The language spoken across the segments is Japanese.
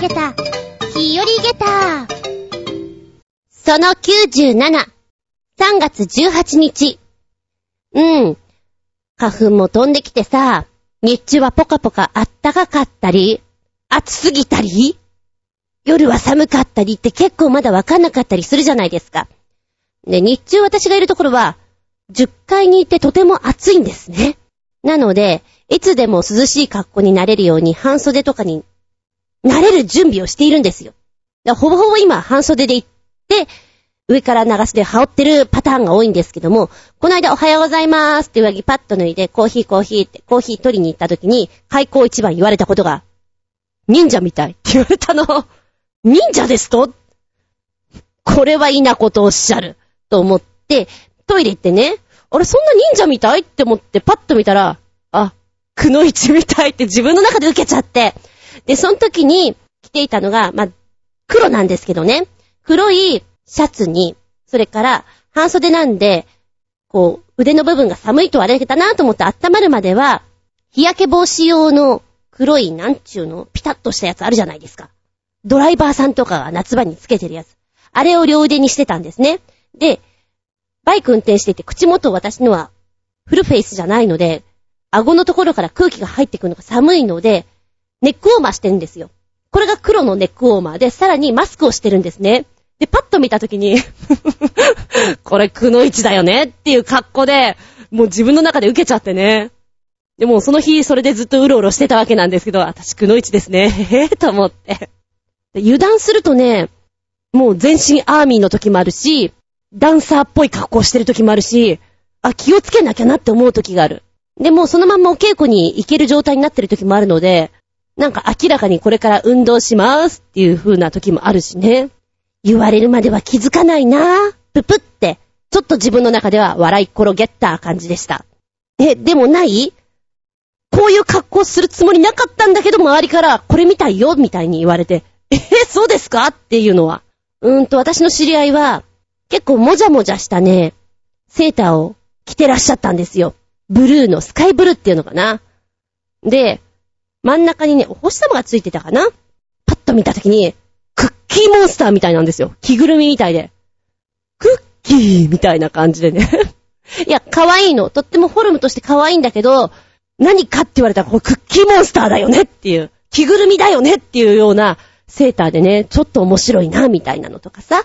げた、日和げた。その97、3月18日。うん。花粉も飛んできてさ、日中はポカポカあったかかったり、暑すぎたり、夜は寒かったりって結構まだわかんなかったりするじゃないですか。で、日中私がいるところは、10階にいてとても暑いんですね。なので、いつでも涼しい格好になれるように半袖とかになれる準備をしているんですよ。ほぼほぼ今半袖で行って、上から長袖羽織ってるパターンが多いんですけども、この間おはようございますって上着パッと脱いでコーヒーコーヒーってコーヒー取りに行った時に開口一番言われたことが、忍者みたいって言われたの。忍者ですと？これはいいなことをおっしゃる。と思って、トイレ行ってね、あれそんな忍者みたい？って思ってパッと見たら、あ、くのいちみたいって自分の中で受けちゃって。で、その時に着ていたのが、まあ、黒なんですけどね。黒いシャツに、それから半袖なんで、こう、腕の部分が寒いと割れたなと思って温まるまでは、日焼け防止用の黒い、なんちゅうの、ピタッとしたやつあるじゃないですか。ドライバーさんとかが夏場につけてるやつ。あれを両腕にしてたんですね。で、バイク運転してて口元私のはフルフェイスじゃないので、顎のところから空気が入ってくるのが寒いので、ネックウォーマーしてるんですよ。これが黒のネックウォーマーで、さらにマスクをしてるんですね。で、パッと見たときに これ、くのいちだよねっていう格好で、もう自分の中で受けちゃってね。でも、その日、それでずっとうろうろしてたわけなんですけど、私、くのいちですね。へへと思って。油断するとね、もう全身アーミーの時もあるし、ダンサーっぽい格好してる時もあるし、あ、気をつけなきゃなって思う時がある。でもそのまんまお稽古に行ける状態になってる時もあるので、なんか明らかにこれから運動しますっていう風な時もあるしね。言われるまでは気づかないなぁ。ぷぷって、ちょっと自分の中では笑い転げった感じでした。え、でもない？こういう格好するつもりなかったんだけど周りからこれみたいよ？みたいに言われて、えそうですか？っていうのは。うーんと私の知り合いは結構もじゃもじゃしたね、セーターを着てらっしゃったんですよ。ブルーのスカイブルーっていうのかな。で、真ん中にね、お星様がついてたかな？パッと見たときに、クッキーモンスターみたいなんですよ。着ぐるみみたいで。クッキーみたいな感じでね。いや、可愛いの。とってもフォルムとして可愛いんだけど、何かって言われたら、これクッキーモンスターだよねっていう、着ぐるみだよねっていうようなセーターでね、ちょっと面白いな、みたいなのとかさ。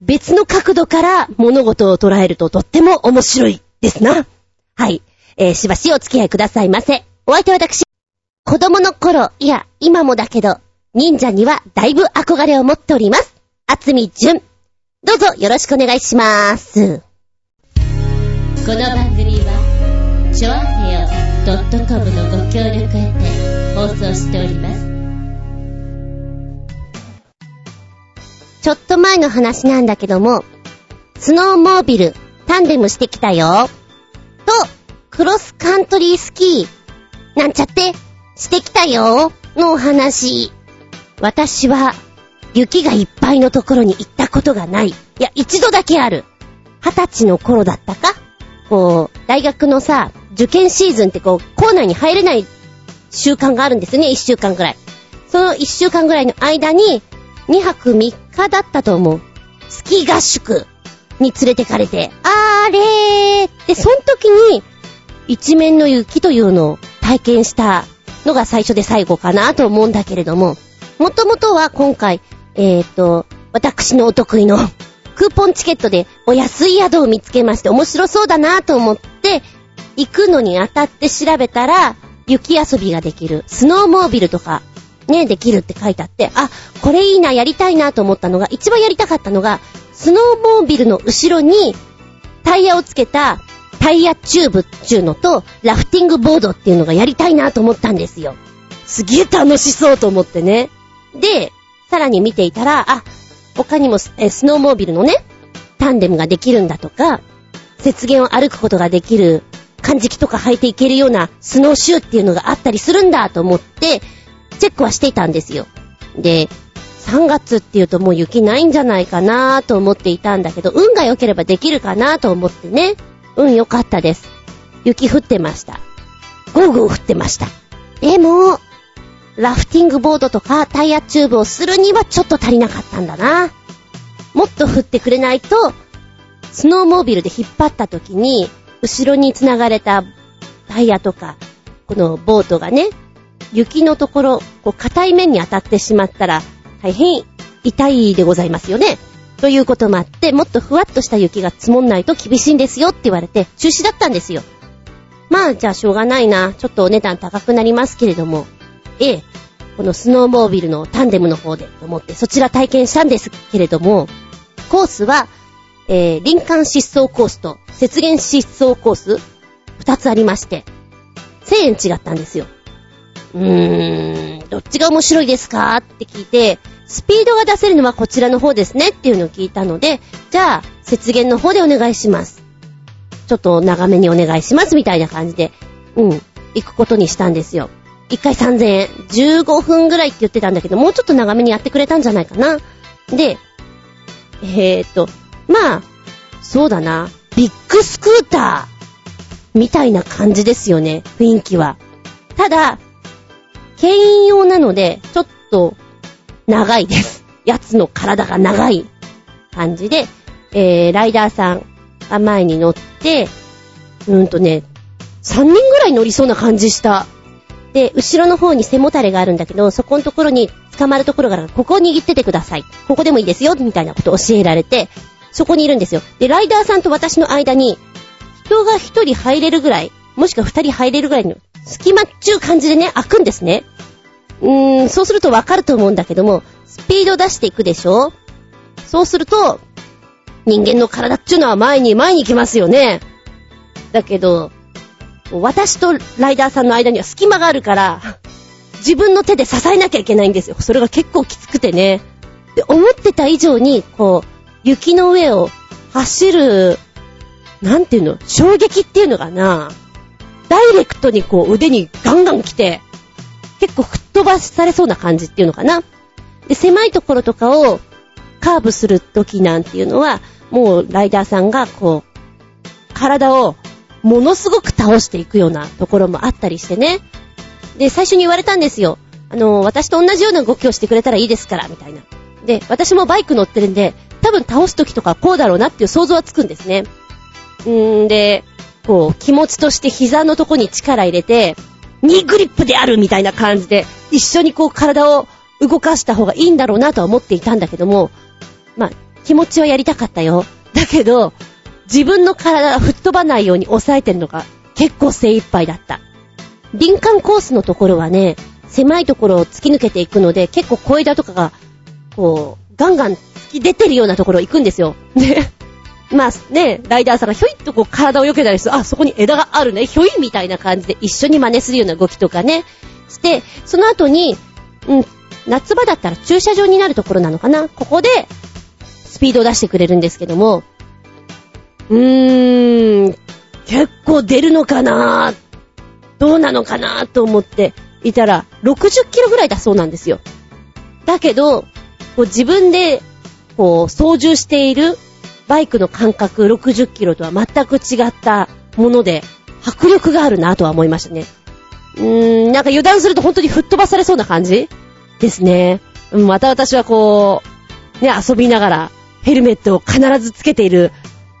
別の角度から物事を捉えるととっても面白いですな。はい。えー、しばしお付き合いくださいませ。お相手は私。子供の頃、いや、今もだけど、忍者にはだいぶ憧れを持っております。あつみじゅん。どうぞよろしくお願いしまーす。この番組は、ちょあへよ .com のご協力へて放送しております。ちょっと前の話なんだけども、スノーモービル、タンデムしてきたよ。と、クロスカントリースキー、なんちゃって、してきたよ、のお話。私は、雪がいっぱいのところに行ったことがない。いや、一度だけある。二十歳の頃だったかこう、大学のさ、受験シーズンってこう、校内に入れない習慣があるんですね、一週間くらい。その一週間くらいの間に、二泊三日だったと思う。スキー合宿に連れてかれて、あーれーって、その時に、一面の雪というのを体験したのが最初で最後かなと思うんだけれども、もともとは今回、えーと、私のお得意の クーポンチケットでお安い宿を見つけまして面白そうだなと思って、行くのにあたって調べたら、雪遊びができる、スノーモービルとか、ね、できるって書いてあって、あ、これいいな、やりたいなと思ったのが、一番やりたかったのが、スノーモービルの後ろに、タイヤをつけたタイヤチューブっていうのと、ラフティングボードっていうのがやりたいなと思ったんですよ。すげえ楽しそうと思ってね。で、さらに見ていたら、あ、他にもえスノーモービルのね、タンデムができるんだとか、雪原を歩くことができる、漢字とか履いていけるようなスノーシューっていうのがあったりするんだと思って、チェックはしていたんですよ。で、3月っていうともう雪ないんじゃないかなと思っていたんだけど、運が良ければできるかなと思ってね、うん良かったです。雪降ってました。ゴーゴー降ってました。でも、ラフティングボードとかタイヤチューブをするにはちょっと足りなかったんだな。もっと振ってくれないと、スノーモービルで引っ張った時に、後ろに繋がれたタイヤとか、このボートがね、雪のところ、こう硬い面に当たってしまったら、大変痛いでございますよね。ということもあって、もっとふわっとした雪が積もんないと厳しいんですよって言われて、中止だったんですよ。まあ、じゃあしょうがないな。ちょっとお値段高くなりますけれども、ええ、このスノーモービルのタンデムの方でと思ってそちら体験したんですけれども、コースは、えー、林間疾走コースと雪原疾走コース、二つありまして、1000円違ったんですよ。うーん、どっちが面白いですか？って聞いて、スピードが出せるのはこちらの方ですねっていうのを聞いたので、じゃあ、雪原の方でお願いします。ちょっと長めにお願いしますみたいな感じで、うん、行くことにしたんですよ。1回3000円。15分ぐらいって言ってたんだけど、もうちょっと長めにやってくれたんじゃないかな。で、えーと、まあ、そうだな。ビッグスクーターみたいな感じですよね、雰囲気は。ただ、牽引用なので、ちょっと長いです。やつの体が長い感じで、えー、ライダーさんが前に乗って、うんとね、3人ぐらい乗りそうな感じした。で、後ろの方に背もたれがあるんだけど、そこのところに捕まるところがあるここを握っててください。ここでもいいですよ、みたいなことを教えられて、そこにいるんですよ。で、ライダーさんと私の間に、人が一人入れるぐらい、もしくは二人入れるぐらいの隙間っちゅう感じでね、開くんですね。うーん、そうするとわかると思うんだけども、スピード出していくでしょ？そうすると、人間の体っちゅうのは前に前に行きますよね。だけど、私とライダーさんの間には隙間があるから、自分の手で支えなきゃいけないんですよ。それが結構きつくてね。で、思ってた以上に、こう、雪の上を走る、なんていうの、衝撃っていうのかな。ダイレクトにこう腕にガンガン来て、結構吹っ飛ばされそうな感じっていうのかな。で、狭いところとかをカーブする時なんていうのは、もうライダーさんがこう、体をものすごく倒していくようなところもあったりしてね。で、最初に言われたんですよ。あの、私と同じような動きをしてくれたらいいですから、みたいな。で、私もバイク乗ってるんで、多分倒す時とかこうだろうなっていう想像はつくんですね。んーんで、こう、気持ちとして膝のとこに力入れて、ニーグリップであるみたいな感じで、一緒にこう体を動かした方がいいんだろうなとは思っていたんだけども、まあ、気持ちはやりたかったよ。だけど、自分の体が吹っ飛ばないように抑えてるのが結構精一杯だった。林間コースのところはね、狭いところを突き抜けていくので、結構小枝とかが、こう、ガンガン突き出てるようなところ行くんですよ。で、まあね、ライダーさんがひょいっとこう体を避けたりする、あ、そこに枝があるね、ひょいみたいな感じで一緒に真似するような動きとかね、して、その後に、うん、夏場だったら駐車場になるところなのかな？ここで、スピードを出してくれるんですけども、うーん、結構出るのかな？どうなのかなと思っていたら、60キロぐらいだそうなんですよ。だけど、こう自分で、こう、操縦しているバイクの感覚60キロとは全く違ったもので、迫力があるなとは思いましたね。うーん、なんか油断すると本当に吹っ飛ばされそうな感じ？ですね。また私はこう、ね、遊びながら、ヘルメットを必ずつけている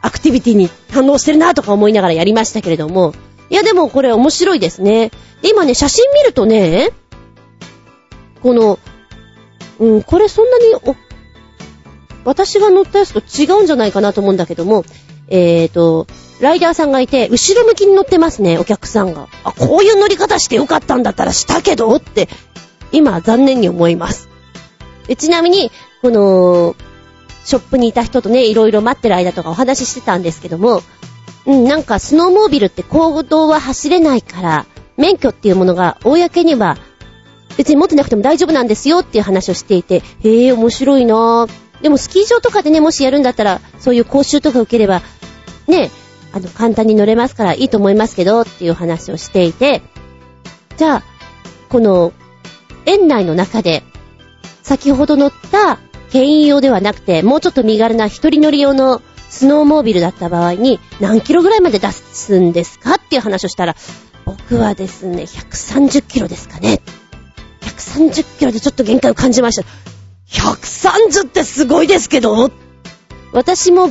アクティビティに反応してるなとか思いながらやりましたけれども、いやでもこれ面白いですね。今ね、写真見るとね、この、うん、これそんなにお、私が乗ったやつと違うんじゃないかなと思うんだけども、えーと、ライダーさんがいて、後ろ向きに乗ってますね、お客さんが。あ、こういう乗り方してよかったんだったらしたけどって、今残念に思います。ちなみに、この、ショップにいた人とね、いろいろ待ってる間とかお話ししてたんですけども、うん、なんかスノーモービルって行動は走れないから、免許っていうものが公には別に持ってなくても大丈夫なんですよっていう話をしていて、へえ、面白いなぁ。でもスキー場とかでね、もしやるんだったら、そういう講習とか受ければ、ね、あの、簡単に乗れますからいいと思いますけど、っていう話をしていて、じゃあ、この、園内の中で、先ほど乗った牽引用ではなくて、もうちょっと身軽な一人乗り用のスノーモービルだった場合に、何キロぐらいまで出すんですかっていう話をしたら、僕はですね、130キロですかね。130キロでちょっと限界を感じました。130ってすごいですけど私も、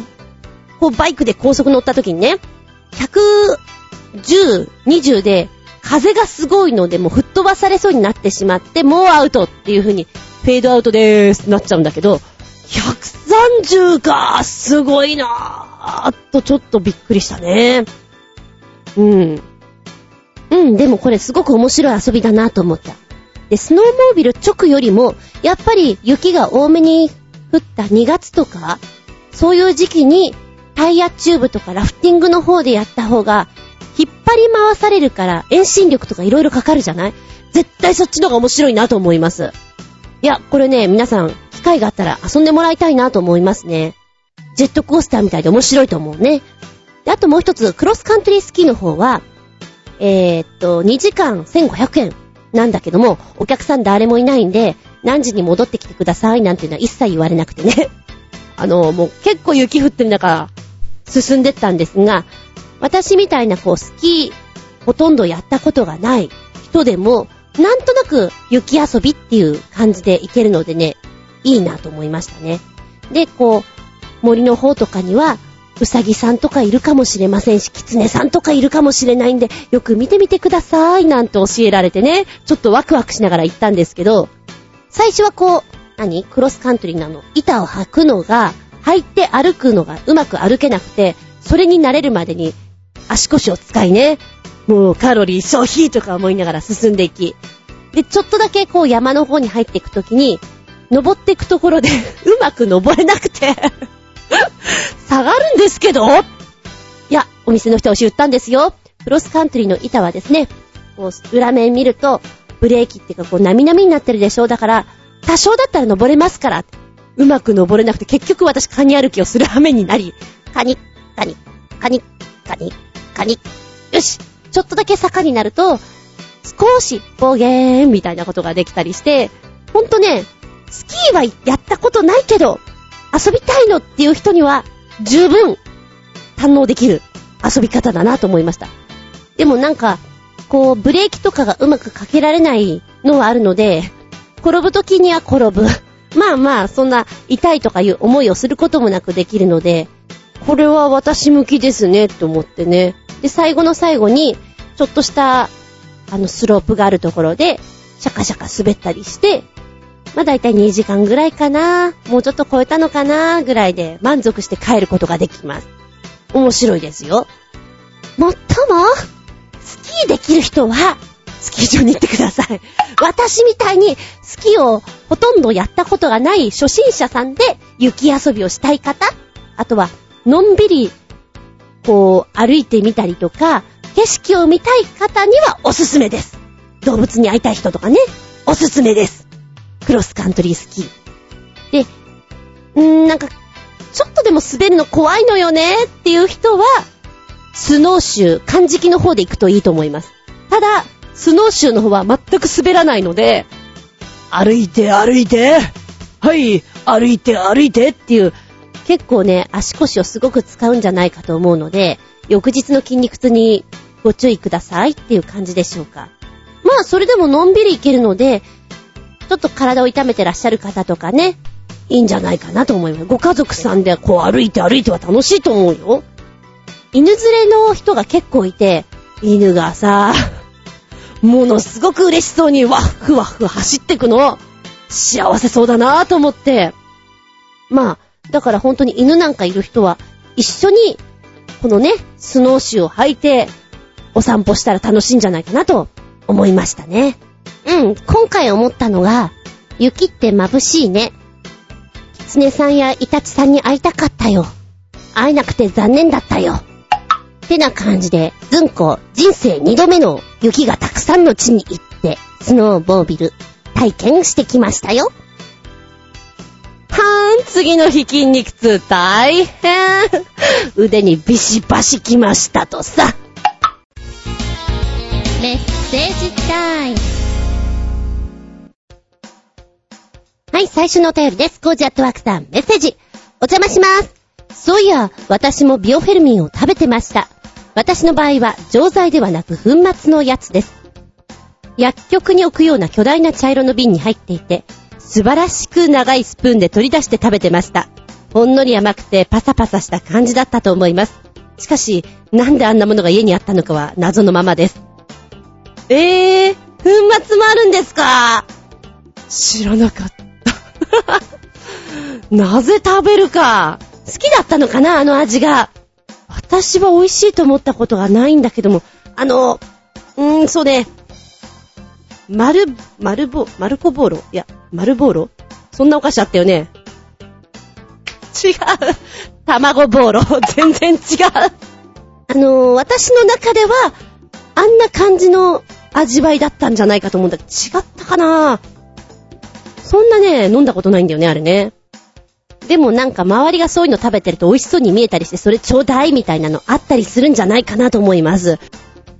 こうバイクで高速乗った時にね、110、20で風がすごいのでもう吹っ飛ばされそうになってしまって、もうアウトっていう風に、フェードアウトでーすってなっちゃうんだけど、130かすごいなーとちょっとびっくりしたね。うん。うん、でもこれすごく面白い遊びだなと思った。で、スノーモービル直よりも、やっぱり雪が多めに降った2月とか、そういう時期にタイヤチューブとかラフティングの方でやった方が、引っ張り回されるから遠心力とか色々かかるじゃない？絶対そっちの方が面白いなと思います。いや、これね、皆さん、機会があったら遊んでもらいたいなと思いますね。ジェットコースターみたいで面白いと思うね。で、あともう一つ、クロスカントリースキーの方は、えー、っと、2時間1500円なんだけども、お客さん誰もいないんで、何時に戻ってきてくださいなんていうのは一切言われなくてね。あの、もう結構雪降ってる中、進んでったんですが、私みたいなこうスキーほとんどやったことがない人でも、なんとなく雪遊びっていう感じで行けるのでね、いいなと思いましたね。で、こう、森の方とかには、うさぎさんとかいるかもしれませんし、キツネさんとかいるかもしれないんで、よく見てみてください、なんて教えられてね、ちょっとワクワクしながら行ったんですけど、最初はこう、何？クロスカントリーなの。板を履くのが、履いて歩くのがうまく歩けなくて、それに慣れるまでに足腰を使いね、もうカロリー消費とか思いながら進んでいき。で、ちょっとだけこう山の方に入っていくときに、登っていくところで うまく登れなくて 下がるんですけどいや、お店の人は言ったんですよ。クロスカントリーの板はですね、こう、裏面見ると、ブレーキっていうかこう、なみなみになってるでしょうだから、多少だったら登れますから。うまく登れなくて、結局私カニ歩きをする羽目になり、カニ、カニ、カニ、カニ、カニ。よしちょっとだけ坂になると、少し暴言みたいなことができたりして、ほんとね、スキーはやったことないけど、遊びたいのっていう人には、十分、堪能できる遊び方だなと思いました。でもなんか、こう、ブレーキとかがうまくかけられないのはあるので、転ぶ時には転ぶ。まあまあ、そんな痛いとかいう思いをすることもなくできるので、これは私向きですねって思ってね。で、最後の最後に、ちょっとした、あの、スロープがあるところで、シャカシャカ滑ったりして、まあ大体2時間ぐらいかな、もうちょっと超えたのかな、ぐらいで満足して帰ることができます。面白いですよ。もっとも、スキーできる人は、スキー場に行ってください。私みたいにスキーをほとんどやったことがない初心者さんで雪遊びをしたい方、あとは、のんびり、こう、歩いてみたりとか、景色を見たい方にはおすすめです。動物に会いたい人とかね、おすすめです。クロスカントリースキー。で、うーん、なんか、ちょっとでも滑るの怖いのよねっていう人は、スノーシュー、漢字の方で行くといいと思います。ただ、スノーシューの方は全く滑らないので、歩いて歩いて、はい、歩いて歩いてっていう、結構ね、足腰をすごく使うんじゃないかと思うので、翌日の筋肉痛にご注意くださいっていう感じでしょうか。まあ、それでものんびりいけるので、ちょっと体を痛めてらっしゃる方とかね、いいんじゃないかなと思います。ご家族さんでこう歩いて歩いては楽しいと思うよ。犬連れの人が結構いて、犬がさ、ものすごく嬉しそうにワッフワッフ走ってくの、幸せそうだなと思って。まあ、だから本当に犬なんかいる人は、一緒に、このね、スノーシューを履いて、お散歩したら楽しいんじゃないかなと思いましたね。うん、今回思ったのが、雪って眩しいね。キツネさんやイタチさんに会いたかったよ。会えなくて残念だったよ。ってな感じで、ずんこ、人生二度目の雪がたくさんの地に行って、スノーボービル、体験してきましたよ。はーん、次の日筋肉痛大変。腕にビシバシきましたとさ。メッセージタイム。はい、最初のお便りです。コージアットワークさん、メッセージ。お邪魔します。そういや、私もビオフェルミンを食べてました。私の場合は錠剤ではなく粉末のやつです。薬局に置くような巨大な茶色の瓶に入っていて、素晴らしく長いスプーンで取り出して食べてました。ほんのり甘くてパサパサした感じだったと思います。しかし、なんであんなものが家にあったのかは謎のままです。えー、粉末もあるんですか？知らなかった。なぜ食べるか。好きだったのかなあの味が。私は美味しいと思ったことがないんだけども、あの、うーん、そうね。マル、マルボ、マルコボーロ？いや、マルボーロ？そんなお菓子あったよね。違う。卵ボーロ。全然違う。あの、私の中では、あんな感じの味わいだったんじゃないかと思うんだけど、違ったかなそんなね、飲んだことないんだよね、あれね。でもなんか周りがそういうの食べてると美味しそうに見えたりして、それちょうだいみたいなのあったりするんじゃないかなと思います。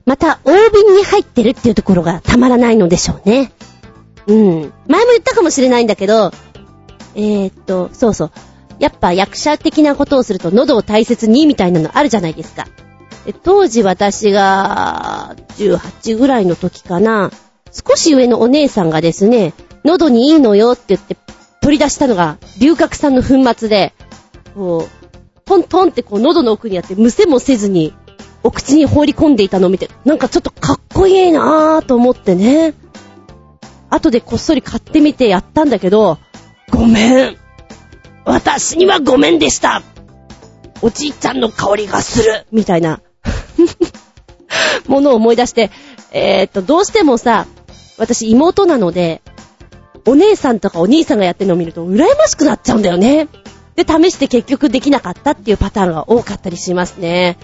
また、大瓶に入ってるっていうところがたまらないのでしょうね。うん。前も言ったかもしれないんだけど、えー、っと、そうそう。やっぱ役者的なことをすると喉を大切にみたいなのあるじゃないですか。当時私が18ぐらいの時かな、少し上のお姉さんがですね、喉にいいのよって言って取り出したのが龍角散の粉末で、こう、トントンってこう喉の奥にあってむせもせずにお口に放り込んでいたのを見て、なんかちょっとかっこいいなぁと思ってね。後でこっそり買ってみてやったんだけど、ごめん。私にはごめんでした。おじいちゃんの香りがする。みたいな。ものを思い出して、えー、っと、どうしてもさ、私妹なので、お姉さんとかお兄さんがやってるのを見ると羨ましくなっちゃうんだよね。で、試して結局できなかったっていうパターンが多かったりしますね。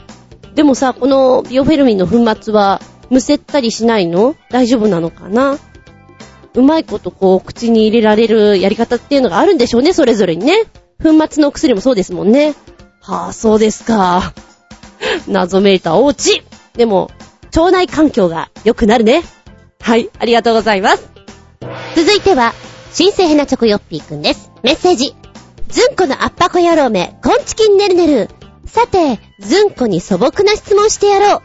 でもさ、このビオフェルミンの粉末は、むせったりしないの？大丈夫なのかな？うまいことこう、口に入れられるやり方っていうのがあるんでしょうね、それぞれにね。粉末のお薬もそうですもんね。はぁ、あ、そうですか。謎めいたおうち。でも、腸内環境が良くなるね。はい、ありがとうございます。続いては、新生ヘナチョコヨッピーくんです。メッセージ。ずんこのアッパコ野郎め、コンチキンねるねる。さて、ずんこに素朴な質問してやろう。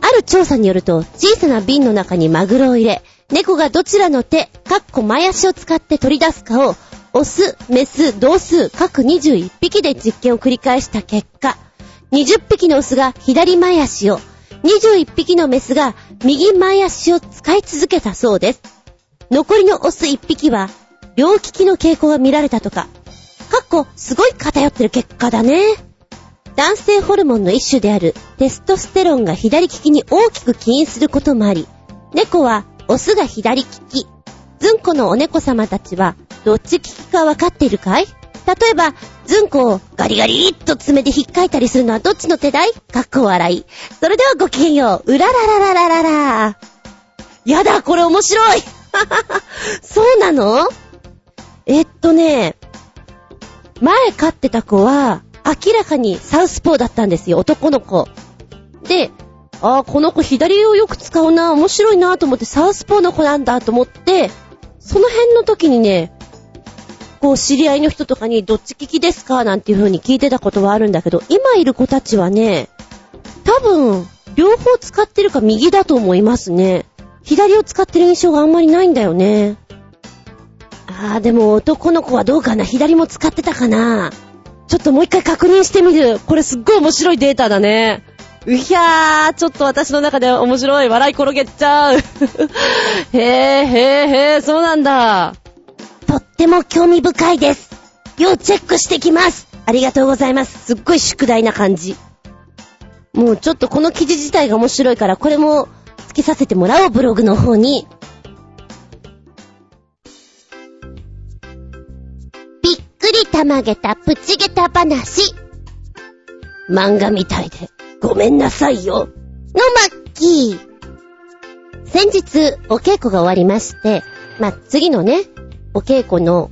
ある調査によると、小さな瓶の中にマグロを入れ、猫がどちらの手、かっこ前足を使って取り出すかを、オス、メス、同数、各21匹で実験を繰り返した結果、20匹のオスが左前足を、21匹のメスが右前足を使い続けたそうです。残りのオス1匹は、両利きの傾向が見られたとか。かっこ、すごい偏ってる結果だね。男性ホルモンの一種であるテストステロンが左利きに大きく起因することもあり、猫はオスが左利き。ズンコのお猫様たちは、どっち利きかわかっているかい？例えば、ズンコをガリガリっと爪で引っかいたりするのはどっちの手だいかっこ笑い。それではごきげんよう。うららららららら。やだ、これ面白い。そうなの？えっとね、前飼ってた子は、明らかにサウスポーだったんですよ、男の子。で、ああ、この子左をよく使うな、面白いなと思ってサウスポーの子なんだと思って、その辺の時にね、こう知り合いの人とかにどっち利きですか？なんていう風に聞いてたことはあるんだけど、今いる子たちはね、多分、両方使ってるか右だと思いますね。左を使ってる印象があんまりないんだよね。ああ、でも男の子はどうかな左も使ってたかなちょっともう一回確認してみる。これすっごい面白いデータだね。うひゃー、ちょっと私の中で面白い。笑い転げちゃう。へー、へー、へー、そうなんだ。とっても興味深いです。要チェックしてきます。ありがとうございます。すっごい宿題な感じ。もうちょっとこの記事自体が面白いから、これもつけさせてもらおう、ブログの方に。びっくりたまげたプチゲタ話。漫画みたいでごめんなさいよ。のまっきー。先日、お稽古が終わりまして、まあ、次のね、お稽古の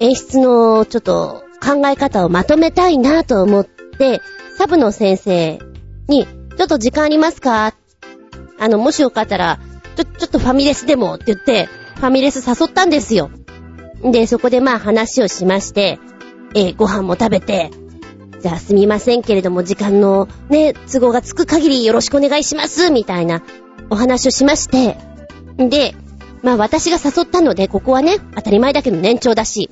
演出のちょっと考え方をまとめたいなと思って、サブの先生に、ちょっと時間ありますか？あの、もしよかったら、ちょ、ちょっとファミレスでもって言って、ファミレス誘ったんですよ。で、そこでまあ話をしまして、えー、ご飯も食べて、じゃあすみませんけれども、時間のね、都合がつく限りよろしくお願いします、みたいなお話をしまして、で、まあ私が誘ったので、ここはね、当たり前だけど年長だし、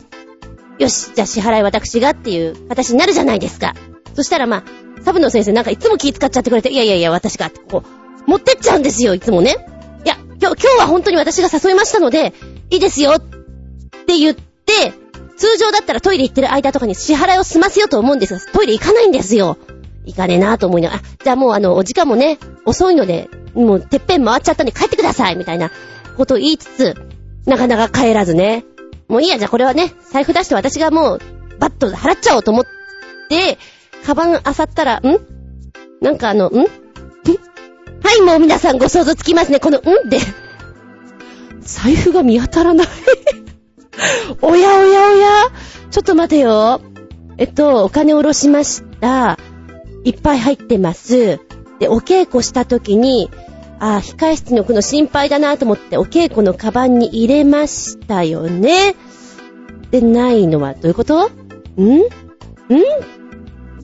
よし、じゃあ支払い私がっていう形になるじゃないですか。そしたらまあ、サブの先生なんかいつも気使っちゃってくれて、いやいやいや、私がってこう、持ってっちゃうんですよ、いつもね。いや、今日、今日は本当に私が誘いましたので、いいですよって言って、通常だったらトイレ行ってる間とかに支払いを済ませようと思うんですが、トイレ行かないんですよ。行かねえなと思いながら、あ、じゃあもうあの、お時間もね、遅いので、もうてっぺん回っちゃったんで帰ってくださいみたいなことを言いつつ、なかなか帰らずね。もういいや、じゃあこれはね、財布出して私がもう、バッと払っちゃおうと思って、カバン漁ったら、ん？なんかあの、ん？はい、もう皆さんご想像つきますね。この、ん？で。財布が見当たらない おやおやおやちょっと待てよ。えっと、お金おろしました。いっぱい入ってます。で、お稽古した時に、あ、控室に置くの心配だなと思ってお稽古のカバンに入れましたよね。で、ないのはどういうこと？ん？ん？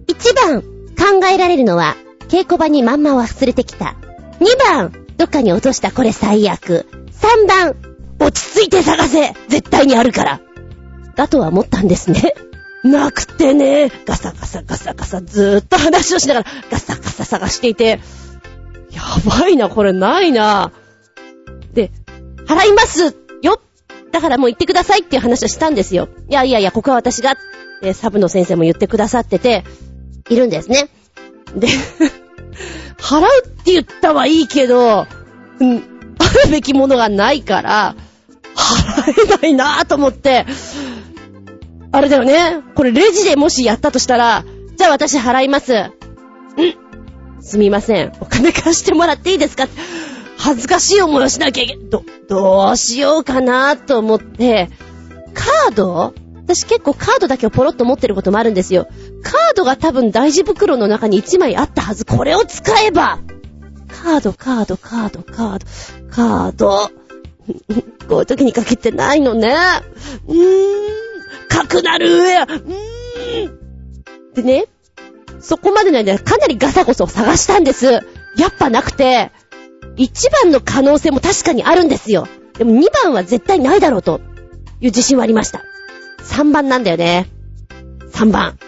一番考えられるのは、稽古場にまんま忘れてきた。二番、どっかに落としたこれ最悪。三番、落ち着いて探せ絶対にあるからだとは思ったんですね。なくてね、ガサガサガサガサずーっと話をしながらガサガサ探していて、やばいな、これないな。で、払いますよだからもう行ってくださいっていう話をしたんですよ。いやいやいや、ここは私が、で、サブの先生も言ってくださってて、いるんですね。で 払うって言ったはいいけど、うん、あるべきものがないから、払えないなぁと思って、あれだよね。これレジでもしやったとしたら、じゃあ私払います。うんすみません。お金貸してもらっていいですか？恥ずかしい思いをしなきゃいけ、ど、どうしようかなと思って、カード？私結構カードだけをポロッと持ってることもあるんですよ。カードが多分大事袋の中に1枚あったはず。これを使えばカード、カード、カード、カード、カード。こういう時にかけてないのね。うーん。かくなる上や。うーん。でね、そこまでの間かなりガサゴソを探したんです。やっぱなくて、1番の可能性も確かにあるんですよ。でも2番は絶対ないだろうという自信はありました。3番なんだよね。3番。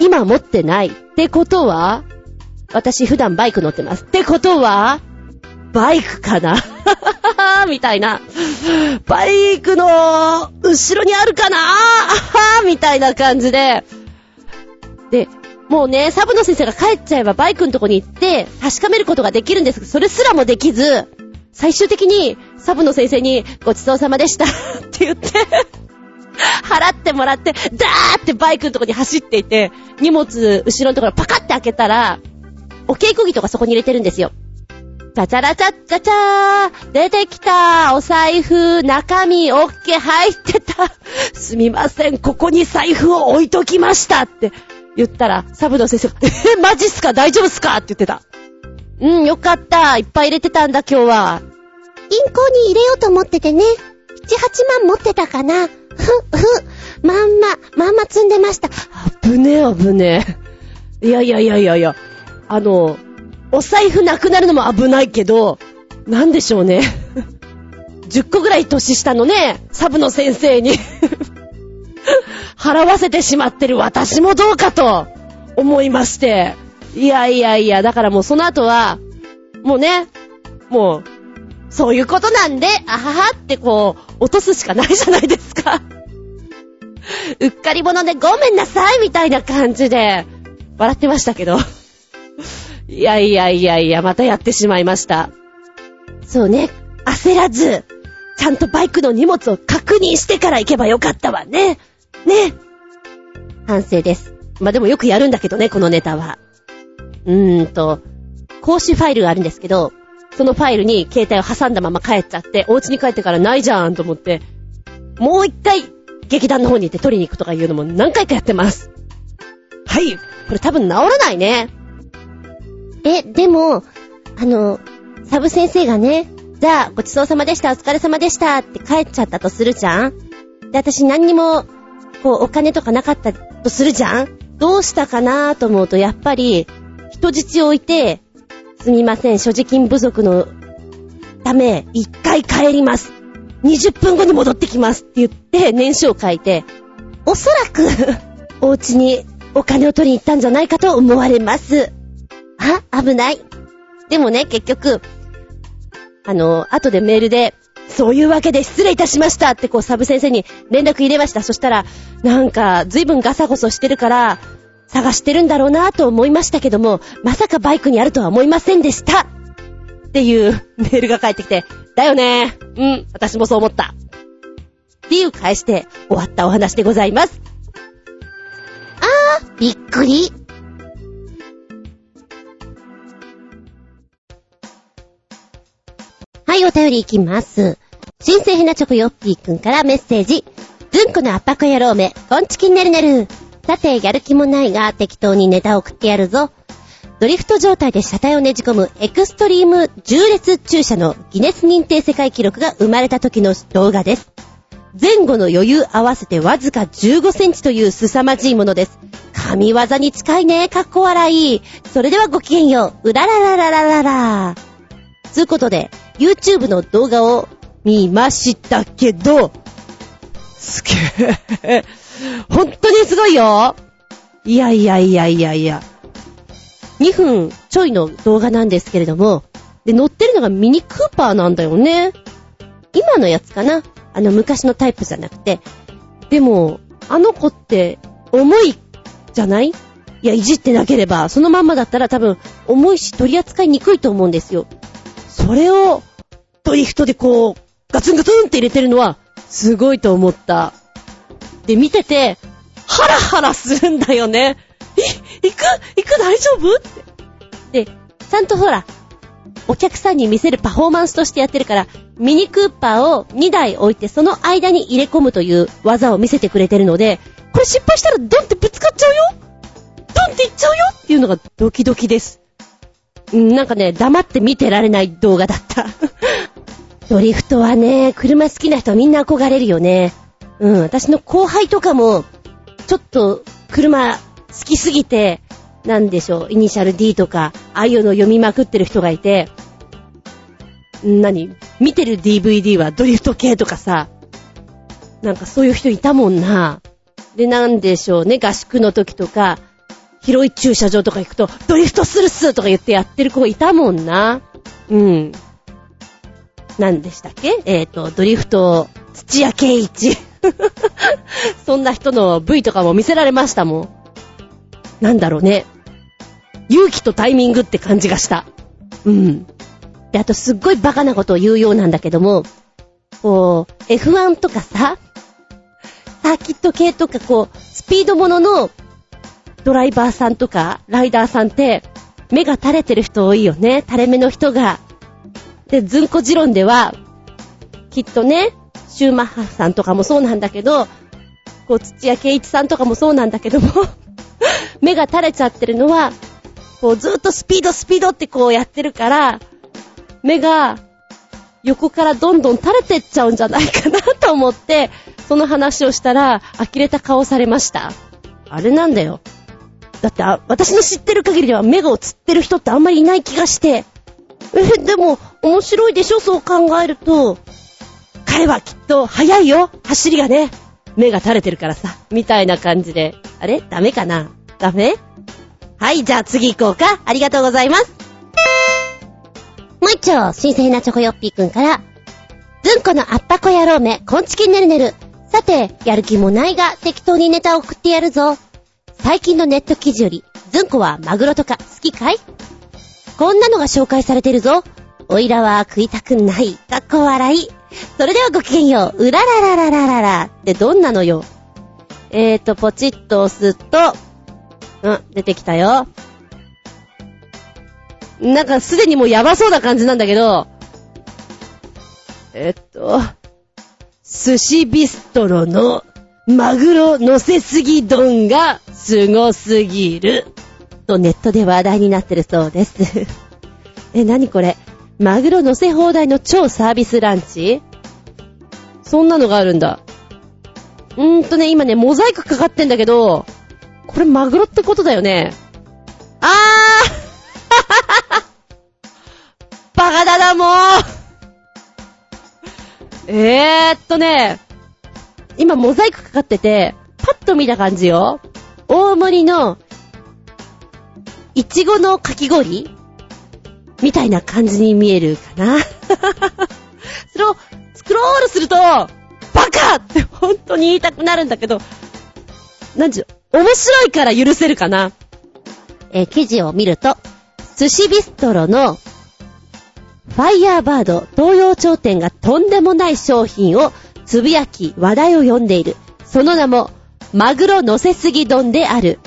今持ってないってことは、私普段バイク乗ってます。ってことは、バイクかな？みたいな。バイクの後ろにあるかな？みたいな感じで。で、もうね、サブの先生が帰っちゃえばバイクのとこに行って確かめることができるんですけど、それすらもできず、最終的にサブの先生にごちそうさまでした って言って払ってもらって、ダーってバイクのとこに走っていて、荷物後ろのところパカって開けたら、お稽古着とかそこに入れてるんですよ。チャチャラチャッチャチャー出てきたお財布、中身、オッケー入ってたすみません、ここに財布を置いときましたって言ったら、サブの先生が、え、マジっすか？大丈夫っすか？って言ってた。うん、よかった。いっぱい入れてたんだ、今日は。銀行に入れようと思っててね。7、8万持ってたかな。ふ、ふ、まんま、まんま積んでました。あぶねえ、あぶねえ。いやいやいやいやいや。あの、お財布なくなるのも危ないけど、なんでしょうね。10個ぐらい年下のね、サブの先生に払わせてしまってる私もどうかと思いまして。いやいやいや、だからもうその後は、もうね、もう、そういうことなんで、あははってこう、落とすしかないじゃないですか。うっかり者でごめんなさいみたいな感じで、笑ってましたけど。いやいやいやいや、またやってしまいました。そうね、焦らず、ちゃんとバイクの荷物を確認してから行けばよかったわね。ね。反省です。まあ、でもよくやるんだけどね、このネタは。うーんと、講師ファイルがあるんですけど、そのファイルに携帯を挟んだまま帰っちゃって、お家に帰ってからないじゃんと思って、もう一回、劇団の方に行って取りに行くとかいうのも何回かやってます。はい。これ多分治らないね。え、でも、あの、サブ先生がね、じゃあ、ごちそうさまでした、お疲れ様でしたって帰っちゃったとするじゃんで、私何にも、こう、お金とかなかったとするじゃんどうしたかなと思うと、やっぱり、人質を置いて、すみません、所持金不足のダメ、一回帰ります。20分後に戻ってきますって言って年書を書いて、おそらく お家にお金を取りに行ったんじゃないかと思われます。あ、危ない。でもね、結局、あの、後でメールで、そういうわけで失礼いたしましたってこうサブ先生に連絡入れました。そしたら、なんか、随分ガサゴソしてるから、探してるんだろうなと思いましたけども、まさかバイクにあるとは思いませんでした。っていうメールが返ってきて、だよねうん、私もそう思った。っていう返して終わったお話でございます。あー、びっくり。はい、お便りいきます。新生ヘナチョコヨッピーくんからメッセージ。ずんこの圧迫野郎め、こんちきんねるねる。さて、やる気もないが、適当にネタを送ってやるぞ。ドリフト状態で車体をねじ込むエクストリーム重列駐車のギネス認定世界記録が生まれた時の動画です。前後の余裕合わせてわずか15センチという凄まじいものです。神業に近いね、かっこ笑い。それではごきげんよう。うららららららら。つうことで、YouTube の動画を見ましたけど、すげえ。本当にすごいよいやいやいやいやいや。2分ちょいの動画なんですけれども、で、乗ってるのがミニクーパーなんだよね。今のやつかなあの昔のタイプじゃなくて。でも、あの子って重いじゃない？いや、いじってなければ、そのまんまだったら多分重いし取り扱いにくいと思うんですよ。それをドリフトでこう、ガツンガツンって入れてるのは、すごいと思った。で、見てて、ハラハラするんだよね。え、行く？行く大丈夫？って。で、ちゃんとほら、お客さんに見せるパフォーマンスとしてやってるから、ミニクーパーを2台置いて、その間に入れ込むという技を見せてくれてるので、これ失敗したらドンってぶつかっちゃうよ？ドンっていっちゃうよ？っていうのがドキドキです。なんかね、黙って見てられない動画だった。ドリフトはね、車好きな人みんな憧れるよね。うん、私の後輩とかも、ちょっと車好きすぎて、なんでしょう、イニシャル D とか、ああいうの読みまくってる人がいて、何見てる DVD はドリフト系とかさ、なんかそういう人いたもんな。で、なんでしょうね、合宿の時とか、広い駐車場とか行くと、ドリフトするっすとか言ってやってる子いたもんな。うん。何でしたっけ？えっ、ー、と、ドリフト、土屋圭一。そんな人の V とかも見せられましたもん。なんだろうね。勇気とタイミングって感じがした。うん。で、あとすっごいバカなことを言うようなんだけども、こう、F1 とかさ、サーキット系とかこう、スピードもののドライバーさんとか、ライダーさんって、目が垂れてる人多いよね。垂れ目の人が。で、ずんこ持論では、きっとね、シューマッハさんとかもそうなんだけど、こう、土屋圭一さんとかもそうなんだけども 目が垂れちゃってるのは、こう、ずっとスピードスピードってこうやってるから、目が横からどんどん垂れてっちゃうんじゃないかなと思って、その話をしたら、呆れた顔されました。あれなんだよ。だって、私の知ってる限りでは目が映ってる人ってあんまりいない気がして。え、でも、面白いでしょ？そう考えると。彼はきっと早いよ走りがね。目が垂れてるからさ。みたいな感じで。あれ？ダメかな？ダメ？はい、じゃあ次行こうか。ありがとうございます。もう一丁、新鮮なチョコヨッピーくんから、ずんこのあっぱこ野郎め、こんちきねるねる。さて、やる気もないが、適当にネタを送ってやるぞ。最近のネット記事より、ずんこはマグロとか好きかい？こんなのが紹介されてるぞ。おいらは食いたくない。かっこ笑い。それではごきげんよう。うららららららら。ってどんなのよ？えーと、ポチッと押すと、うん、出てきたよ。なんかすでにもうやばそうな感じなんだけど、えっと、寿司ビストロのマグロ乗せすぎ丼がすごすぎる。とネットで話題になってるそうです。え、なにこれ？マグロ乗せ放題の超サービスランチ？そんなのがあるんだ。うーんとね、今ね、モザイクかかってんだけど、これマグロってことだよね。あー バカだな、もうえーっとね、今モザイクかかってて、パッと見た感じよ。大盛りの、いちごのかき氷みたいな感じに見えるかな。それをスクロールすると、バカって本当に言いたくなるんだけど、なんちゅう、面白いから許せるかな。え、記事を見ると、寿司ビストロのファイヤーバード東洋頂点がとんでもない商品をつぶやき話題を呼んでいる。その名も、マグロ乗せすぎ丼である。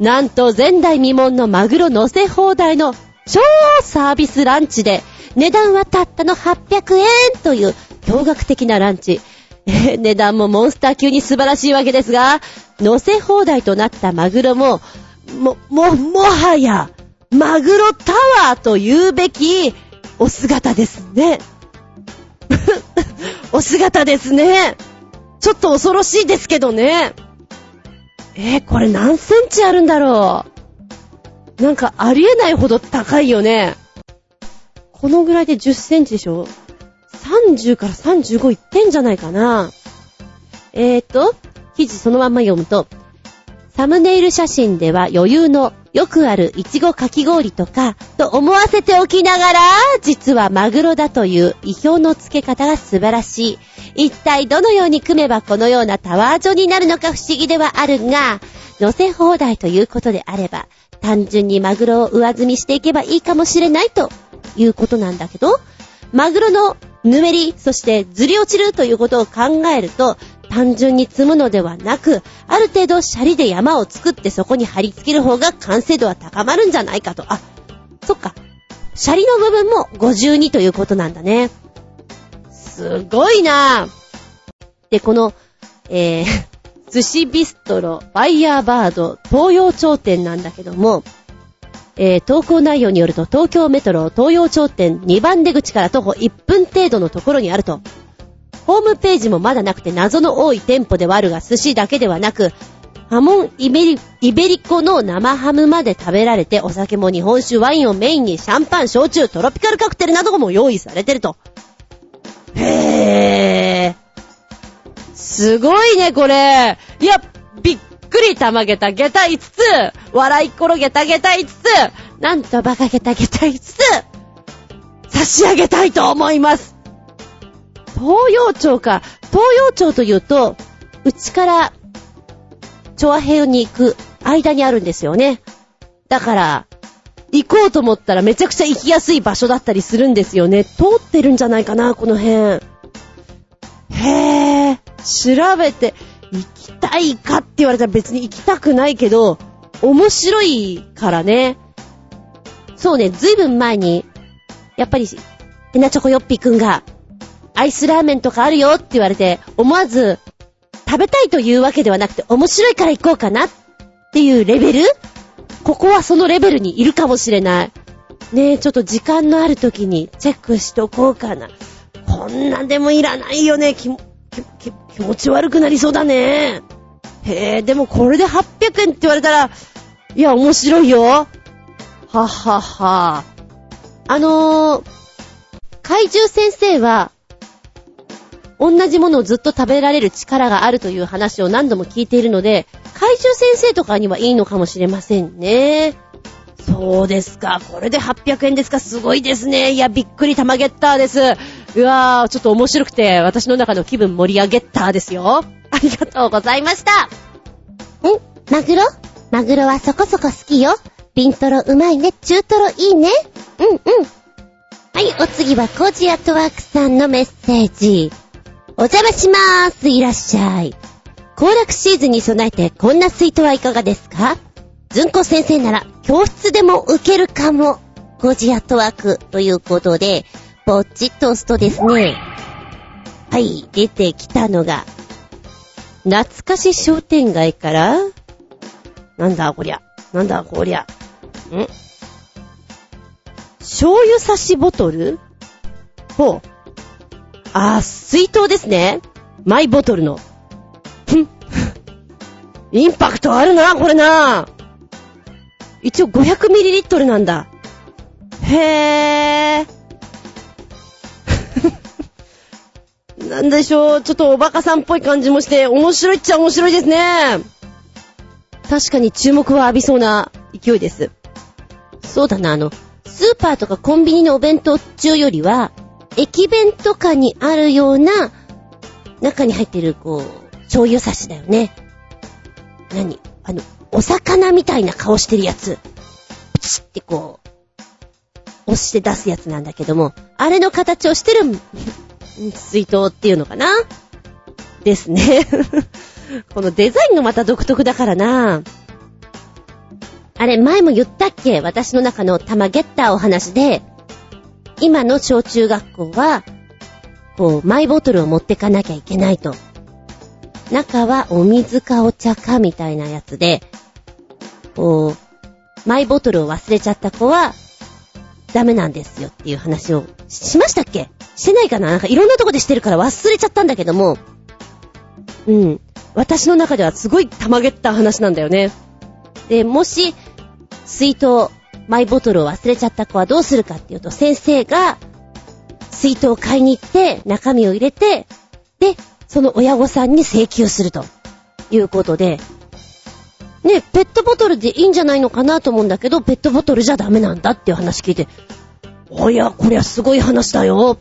なんと前代未聞のマグロ乗せ放題の超サービスランチで、値段はたったの800円という驚愕的なランチ。値段もモンスター級に素晴らしいわけですが、乗せ放題となったマグロも、も、も、もはや、マグロタワーと言うべき、お姿ですね。お姿ですね。ちょっと恐ろしいですけどね。えー、これ何センチあるんだろう？なんかありえないほど高いよね。このぐらいで10センチでしょ ?30 から35いってんじゃないかな。えーと、記事そのまんま読むと、サムネイル写真では余裕のよくあるいちごかき氷とか、と思わせておきながら、実はマグロだという意表の付け方が素晴らしい。一体どのように組めばこのようなタワー状になるのか不思議ではあるが、乗せ放題ということであれば、単純にマグロを上積みしていけばいいかもしれないということなんだけど、マグロのぬめり、そしてずり落ちるということを考えると、単純に積むのではなく、ある程度シャリで山を作ってそこに貼り付ける方が完成度は高まるんじゃないかと。あ、そっか。シャリの部分も52ということなんだね。すごいなぁ。で、この、えー、寿司ビストロ、ファイヤーバード、東洋頂点なんだけども、えー、投稿内容によると東京メトロ東洋頂点2番出口から徒歩1分程度のところにあると。ホームページもまだなくて謎の多い店舗ではあるが寿司だけではなく、ハモンイベリ、イベリコの生ハムまで食べられて、お酒も日本酒、ワインをメインにシャンパン、焼酎、トロピカルカクテルなども用意されてると。へぇー。すごいね、これ。いや、びっくりたまげた下駄5つ。笑い転げた下駄5つ。なんと馬鹿げた下駄5つ。差し上げたいと思います。東洋町か。東洋町というと、うちから、調和平に行く間にあるんですよね。だから、行こうと思ったらめちゃくちゃ行きやすい場所だったりするんですよね。通ってるんじゃないかな、この辺。へぇー、調べて、行きたいかって言われたら別に行きたくないけど、面白いからね。そうね、ずいぶん前に、やっぱり、エナチョコヨッピーくんが、アイスラーメンとかあるよって言われて、思わず、食べたいというわけではなくて、面白いから行こうかなっていうレベル？ここはそのレベルにいるかもしれない。ねえ、ちょっと時間のある時にチェックしとこうかな。こんなんでもいらないよね。気も、気、気持ち悪くなりそうだね。へえ、でもこれで800円って言われたら、いや、面白いよ。はっはっは。あのー、怪獣先生は、同じものをずっと食べられる力があるという話を何度も聞いているので、怪獣先生とかにはいいのかもしれませんね。そうですか。これで800円ですか。すごいですね。いや、びっくり玉ゲッターです。うわー、ちょっと面白くて、私の中の気分盛り上げッターですよ。ありがとうございました。んマグロ？マグロはそこそこ好きよ。ビントロうまいね。中トロいいね。うんうん。はい、お次はコージアットワークさんのメッセージ。お邪魔しまーす。いらっしゃい。行楽シーズンに備えてこんなスイートはいかがですか？ずんこ先生なら教室でも受けるかも。コジアットワークということで、ぼっちっと押すとですね、はい、出てきたのが、懐かし商店街から、なんだこりゃ、なんだこりゃ、ん？醤油差しボトル？ほう。あ、水筒ですね。マイボトルの。ふん。インパクトあるな、これな。一応 500ml なんだ。へぇー。なんでしょう、ちょっとおバカさんっぽい感じもして、面白いっちゃ面白いですね。確かに注目は浴びそうな勢いです。そうだな、あの、スーパーとかコンビニのお弁当中よりは、駅弁とかにあるような、中に入ってる、こう、醤油差しだよね。何？あの、お魚みたいな顔してるやつ。プチってこう、押して出すやつなんだけども、あれの形をしてる、水筒っていうのかな？ですね。このデザインがまた独特だからな。あれ、前も言ったっけ？私の中の玉ゲッターお話で、今の小中学校は、こう、マイボトルを持ってかなきゃいけないと。中はお水かお茶かみたいなやつで、こう、マイボトルを忘れちゃった子は、ダメなんですよっていう話をしましたっけ？してないかな？なんかいろんなとこでしてるから忘れちゃったんだけども、うん。私の中ではすごいたまげった話なんだよね。で、もし、水筒、マイボトルを忘れちゃった子はどうするかっていうと、先生が、水筒を買いに行って、中身を入れて、で、その親御さんに請求するということで、ね、ペットボトルでいいんじゃないのかなと思うんだけど、ペットボトルじゃダメなんだっていう話聞いて、おや、こりゃすごい話だよ。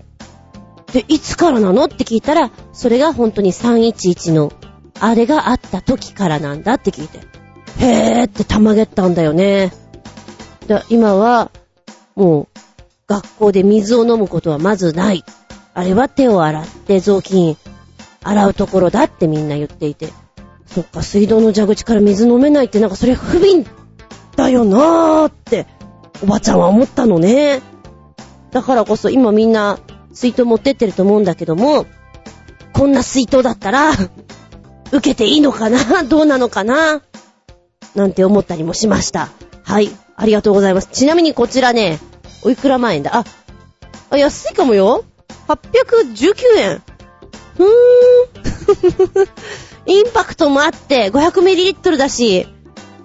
で、いつからなのって聞いたら、それが本当に311の、あれがあった時からなんだって聞いて、へーってたまげったんだよね。で、今は、もう、学校で水を飲むことはまずない。あれは手を洗って雑巾洗うところだってみんな言っていて。そっか、水道の蛇口から水飲めないってなんかそれ不憫だよなーって、おばちゃんは思ったのね。だからこそ今みんな水筒持ってってると思うんだけども、こんな水筒だったら、受けていいのかな？どうなのかな？なんて思ったりもしました。はい。ありがとうございます。ちなみにこちらね、おいくら万円だ？あ、あ、安いかもよ。819円。ふーん。インパクトもあって 500ml だし、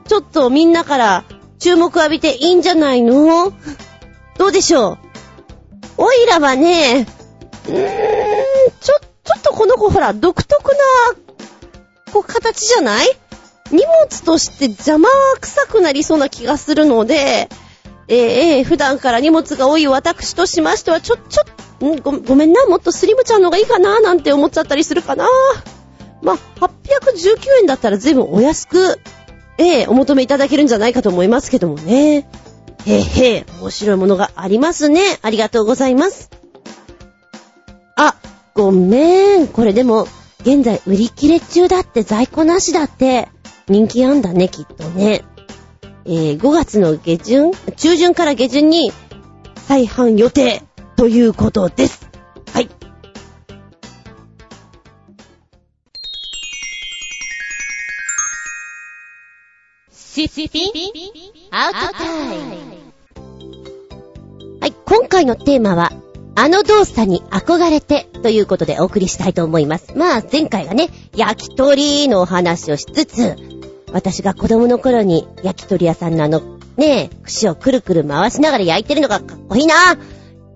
ちょっとみんなから注目浴びていいんじゃないの？どうでしょう？おいらはね、うーん、ちょ、ちょっとこの子ほら、独特な、こう、形じゃない？荷物として邪魔臭くなりそうな気がするので、えー、えー、普段から荷物が多い私としましては、ちょ、ちょ、んごごめんな、もっとスリムちゃんの方がいいかな、なんて思っちゃったりするかな。まあ、819円だったら随分お安く、ええー、お求めいただけるんじゃないかと思いますけどもね。へへえ、面白いものがありますね。ありがとうございます。あ、ごめん。これでも、現在売り切れ中だって在庫なしだって、人気あんだね、きっとね。えー、5月の下旬、中旬から下旬に再販予定ということです。シッピアウトタイムはい、今回のテーマは、あの動作に憧れてということでお送りしたいと思います。まあ、前回がね、焼き鳥のお話をしつつ、私が子供の頃に焼き鳥屋さんのあの、ねえ、串をくるくる回しながら焼いてるのがかっこいいな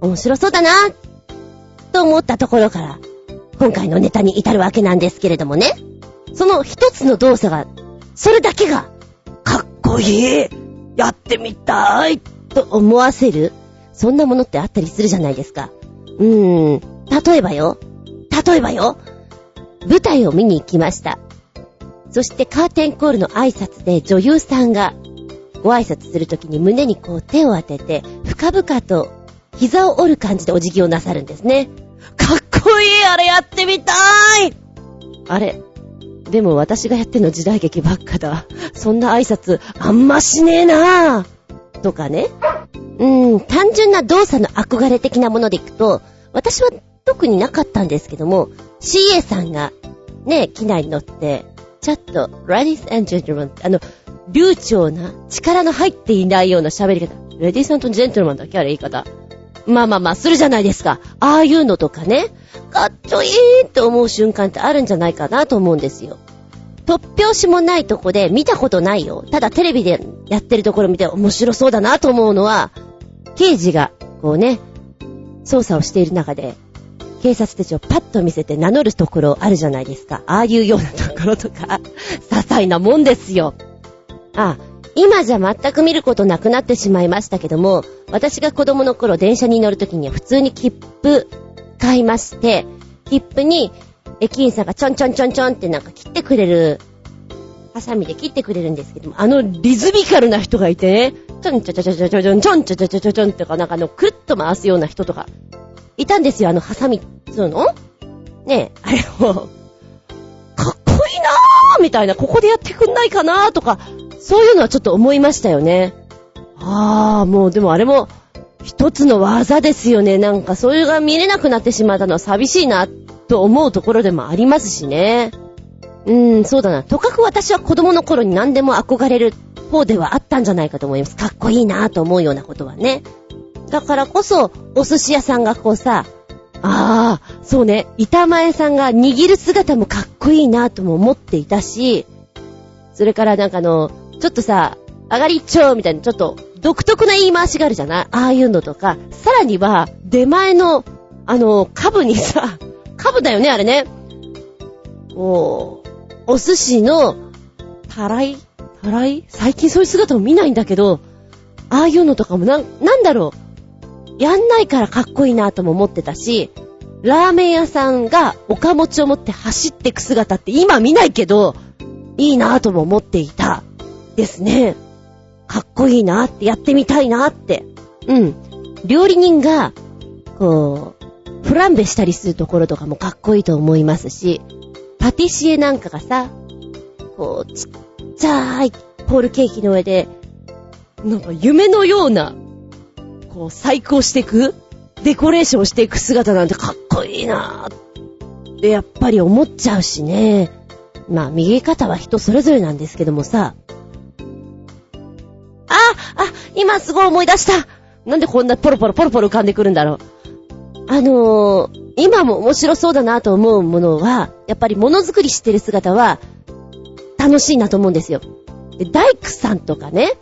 面白そうだなと思ったところから、今回のネタに至るわけなんですけれどもね。その一つの動作が、それだけが、いいやってみたいと思わせる、そんなものってあったりするじゃないですか。うーん。例えばよ。例えばよ。舞台を見に行きました。そしてカーテンコールの挨拶で女優さんがご挨拶するときに胸にこう手を当てて深々と膝を折る感じでお辞儀をなさるんですね。かっこいいあれやってみたいあれでも私がやっての時代劇ばっかだ。そんな挨拶あんましねえなぁ。とかね。うん、単純な動作の憧れ的なものでいくと、私は特になかったんですけども、CA さんがね、機内に乗って、ちょっと、ladies and gentlemen あの、流暢な、力の入っていないような喋り方。レディーさんとジェントルマンだけあれ言い方。まあまあまあ、するじゃないですか。ああいうのとかね、かっちょいいって思う瞬間ってあるんじゃないかなと思うんですよ。突拍子もないとこで見たことないよ。ただテレビでやってるところ見て面白そうだなと思うのは、刑事が、こうね、捜査をしている中で、警察手帳パッと見せて名乗るところあるじゃないですか。ああいうようなところとか、些細なもんですよ。あ、今じゃ全く見ることなくなってしまいましたけども、私が子供の頃電車に乗るときには普通に切符買いまして、切符に駅員さんがちょんちょんちょんちょんってなんか切ってくれる、ハサミで切ってくれるんですけども、あのリズミカルな人がいてね、ちょんちょちょちょちょちょちょんちょんちょちょちょちょちょんとかなんかあのくるっと回すような人とか、いたんですよ、あのハサミ、つうの。ねえ、あれを、かっこいいなーみたいな、ここでやってくんないかなーとか、そういうのはちょっと思いましたよね。あー、もうでもあれも、一つの技ですよね。なんかそれが見れなくなってしまったのは寂しいな、と思うところでもありますしね。うん、そうだな。とかく私は子供の頃に何でも憧れる方ではあったんじゃないかと思います。かっこいいなと思うようなことはね。だからこそ、お寿司屋さんがこうさ、ああ、そうね、板前さんが握る姿もかっこいいなとも思っていたし、それからなんかあの、ちょっとさ、上がり一丁みたいな、ちょっと独特な言い回しがあるじゃない？ああいうのとか、さらには、出前の、あの、株にさ、株だよね、あれね。おお寿司の、たらい？たらい？最近そういう姿も見ないんだけど、ああいうのとかもな、なんだろう。やんないからかっこいいなとも思ってたし、ラーメン屋さんがおかもちを持って走ってく姿って今見ないけど、いいなとも思っていた。ですね。かっこいいなってやってみたいなって。うん。料理人が、こう、フランベしたりするところとかもかっこいいと思いますし、パティシエなんかがさ、こう、ちっちゃいポールケーキの上で、なんか夢のような、こう、細工していくデコレーションしていく姿なんてかっこいいなぁってやっぱり思っちゃうしね。まあ、右肩は人それぞれなんですけどもさ。ああ、今すごい思い出したなんでこんなポロポロポロポロ浮かんでくるんだろう。あのー、今も面白そうだなと思うものは、やっぱりものづくりしてる姿は、楽しいなと思うんですよ。で、大工さんとかね、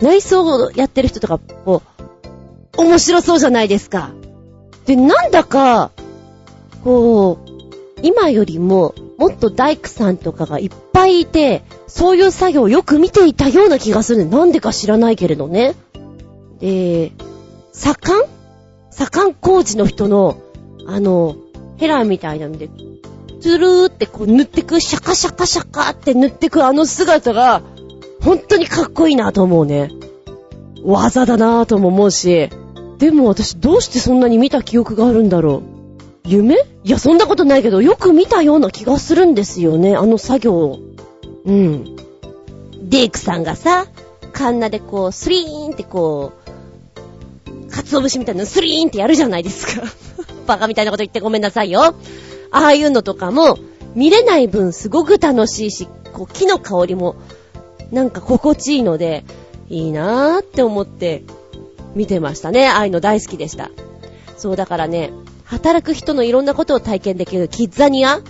内装をやってる人とか、こう、面白そうじゃないですか。で、なんだか、こう、今よりも、もっと大工さんとかがいっぱいいて、そういう作業をよく見ていたような気がする。なんでか知らないけれどね。で、左官？左官工事の人の、あの、ヘラみたいなので、ツルーってこう塗ってく、シャカシャカシャカって塗ってくあの姿が、本当にかっこいいなと思うね。技だなぁとも思うし、でも私どうしてそんなに見た記憶があるんだろう。夢？いや、そんなことないけど、よく見たような気がするんですよね、あの作業。うん。デイクさんがさ、カンナでこう、スリーンってこう、鰹節みたいなのスリーンってやるじゃないですか。バカみたいなこと言ってごめんなさいよ。ああいうのとかも、見れない分すごく楽しいし、こう、木の香りも、なんか心地いいので、いいなーって思って見てましたね。ああいうの大好きでした。そうだからね、働く人のいろんなことを体験できるキッザニア？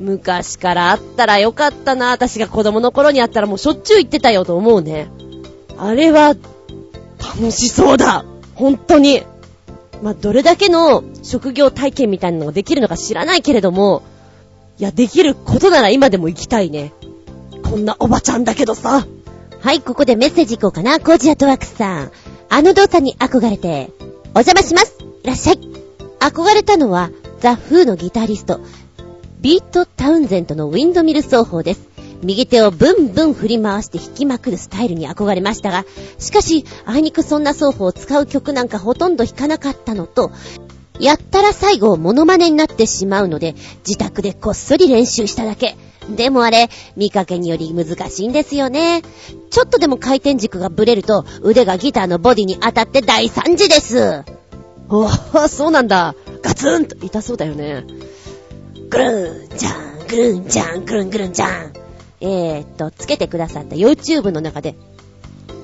昔からあったらよかったな。私が子供の頃にあったらもうしょっちゅう行ってたよと思うね。あれは、楽しそうだ本当に。まあ、どれだけの職業体験みたいなのができるのか知らないけれども、いや、できることなら今でも行きたいね。こんなおばちゃんだけどさ。はい、ここでメッセージ行こうかな。コージアトワークさん。あの動作に憧れて、お邪魔します。いらっしゃい。憧れたのは、ザ・フーのギタリスト、ビート・タウンゼントのウィンドミル奏法です。右手をブンブン振り回して弾きまくるスタイルに憧れましたが、しかし、あいにくそんな奏法を使う曲なんかほとんど弾かなかったのと、やったら最後モノマネになってしまうので、自宅でこっそり練習しただけ。でもあれ、見かけにより難しいんですよね。ちょっとでも回転軸がブレると、腕がギターのボディに当たって大惨事です。おぉ、そうなんだ。ガツンと痛そうだよね。ぐるんじゃん、ぐるんじゃん、ぐるんぐるんじゃん。えーっと、つけてくださった YouTube の中で、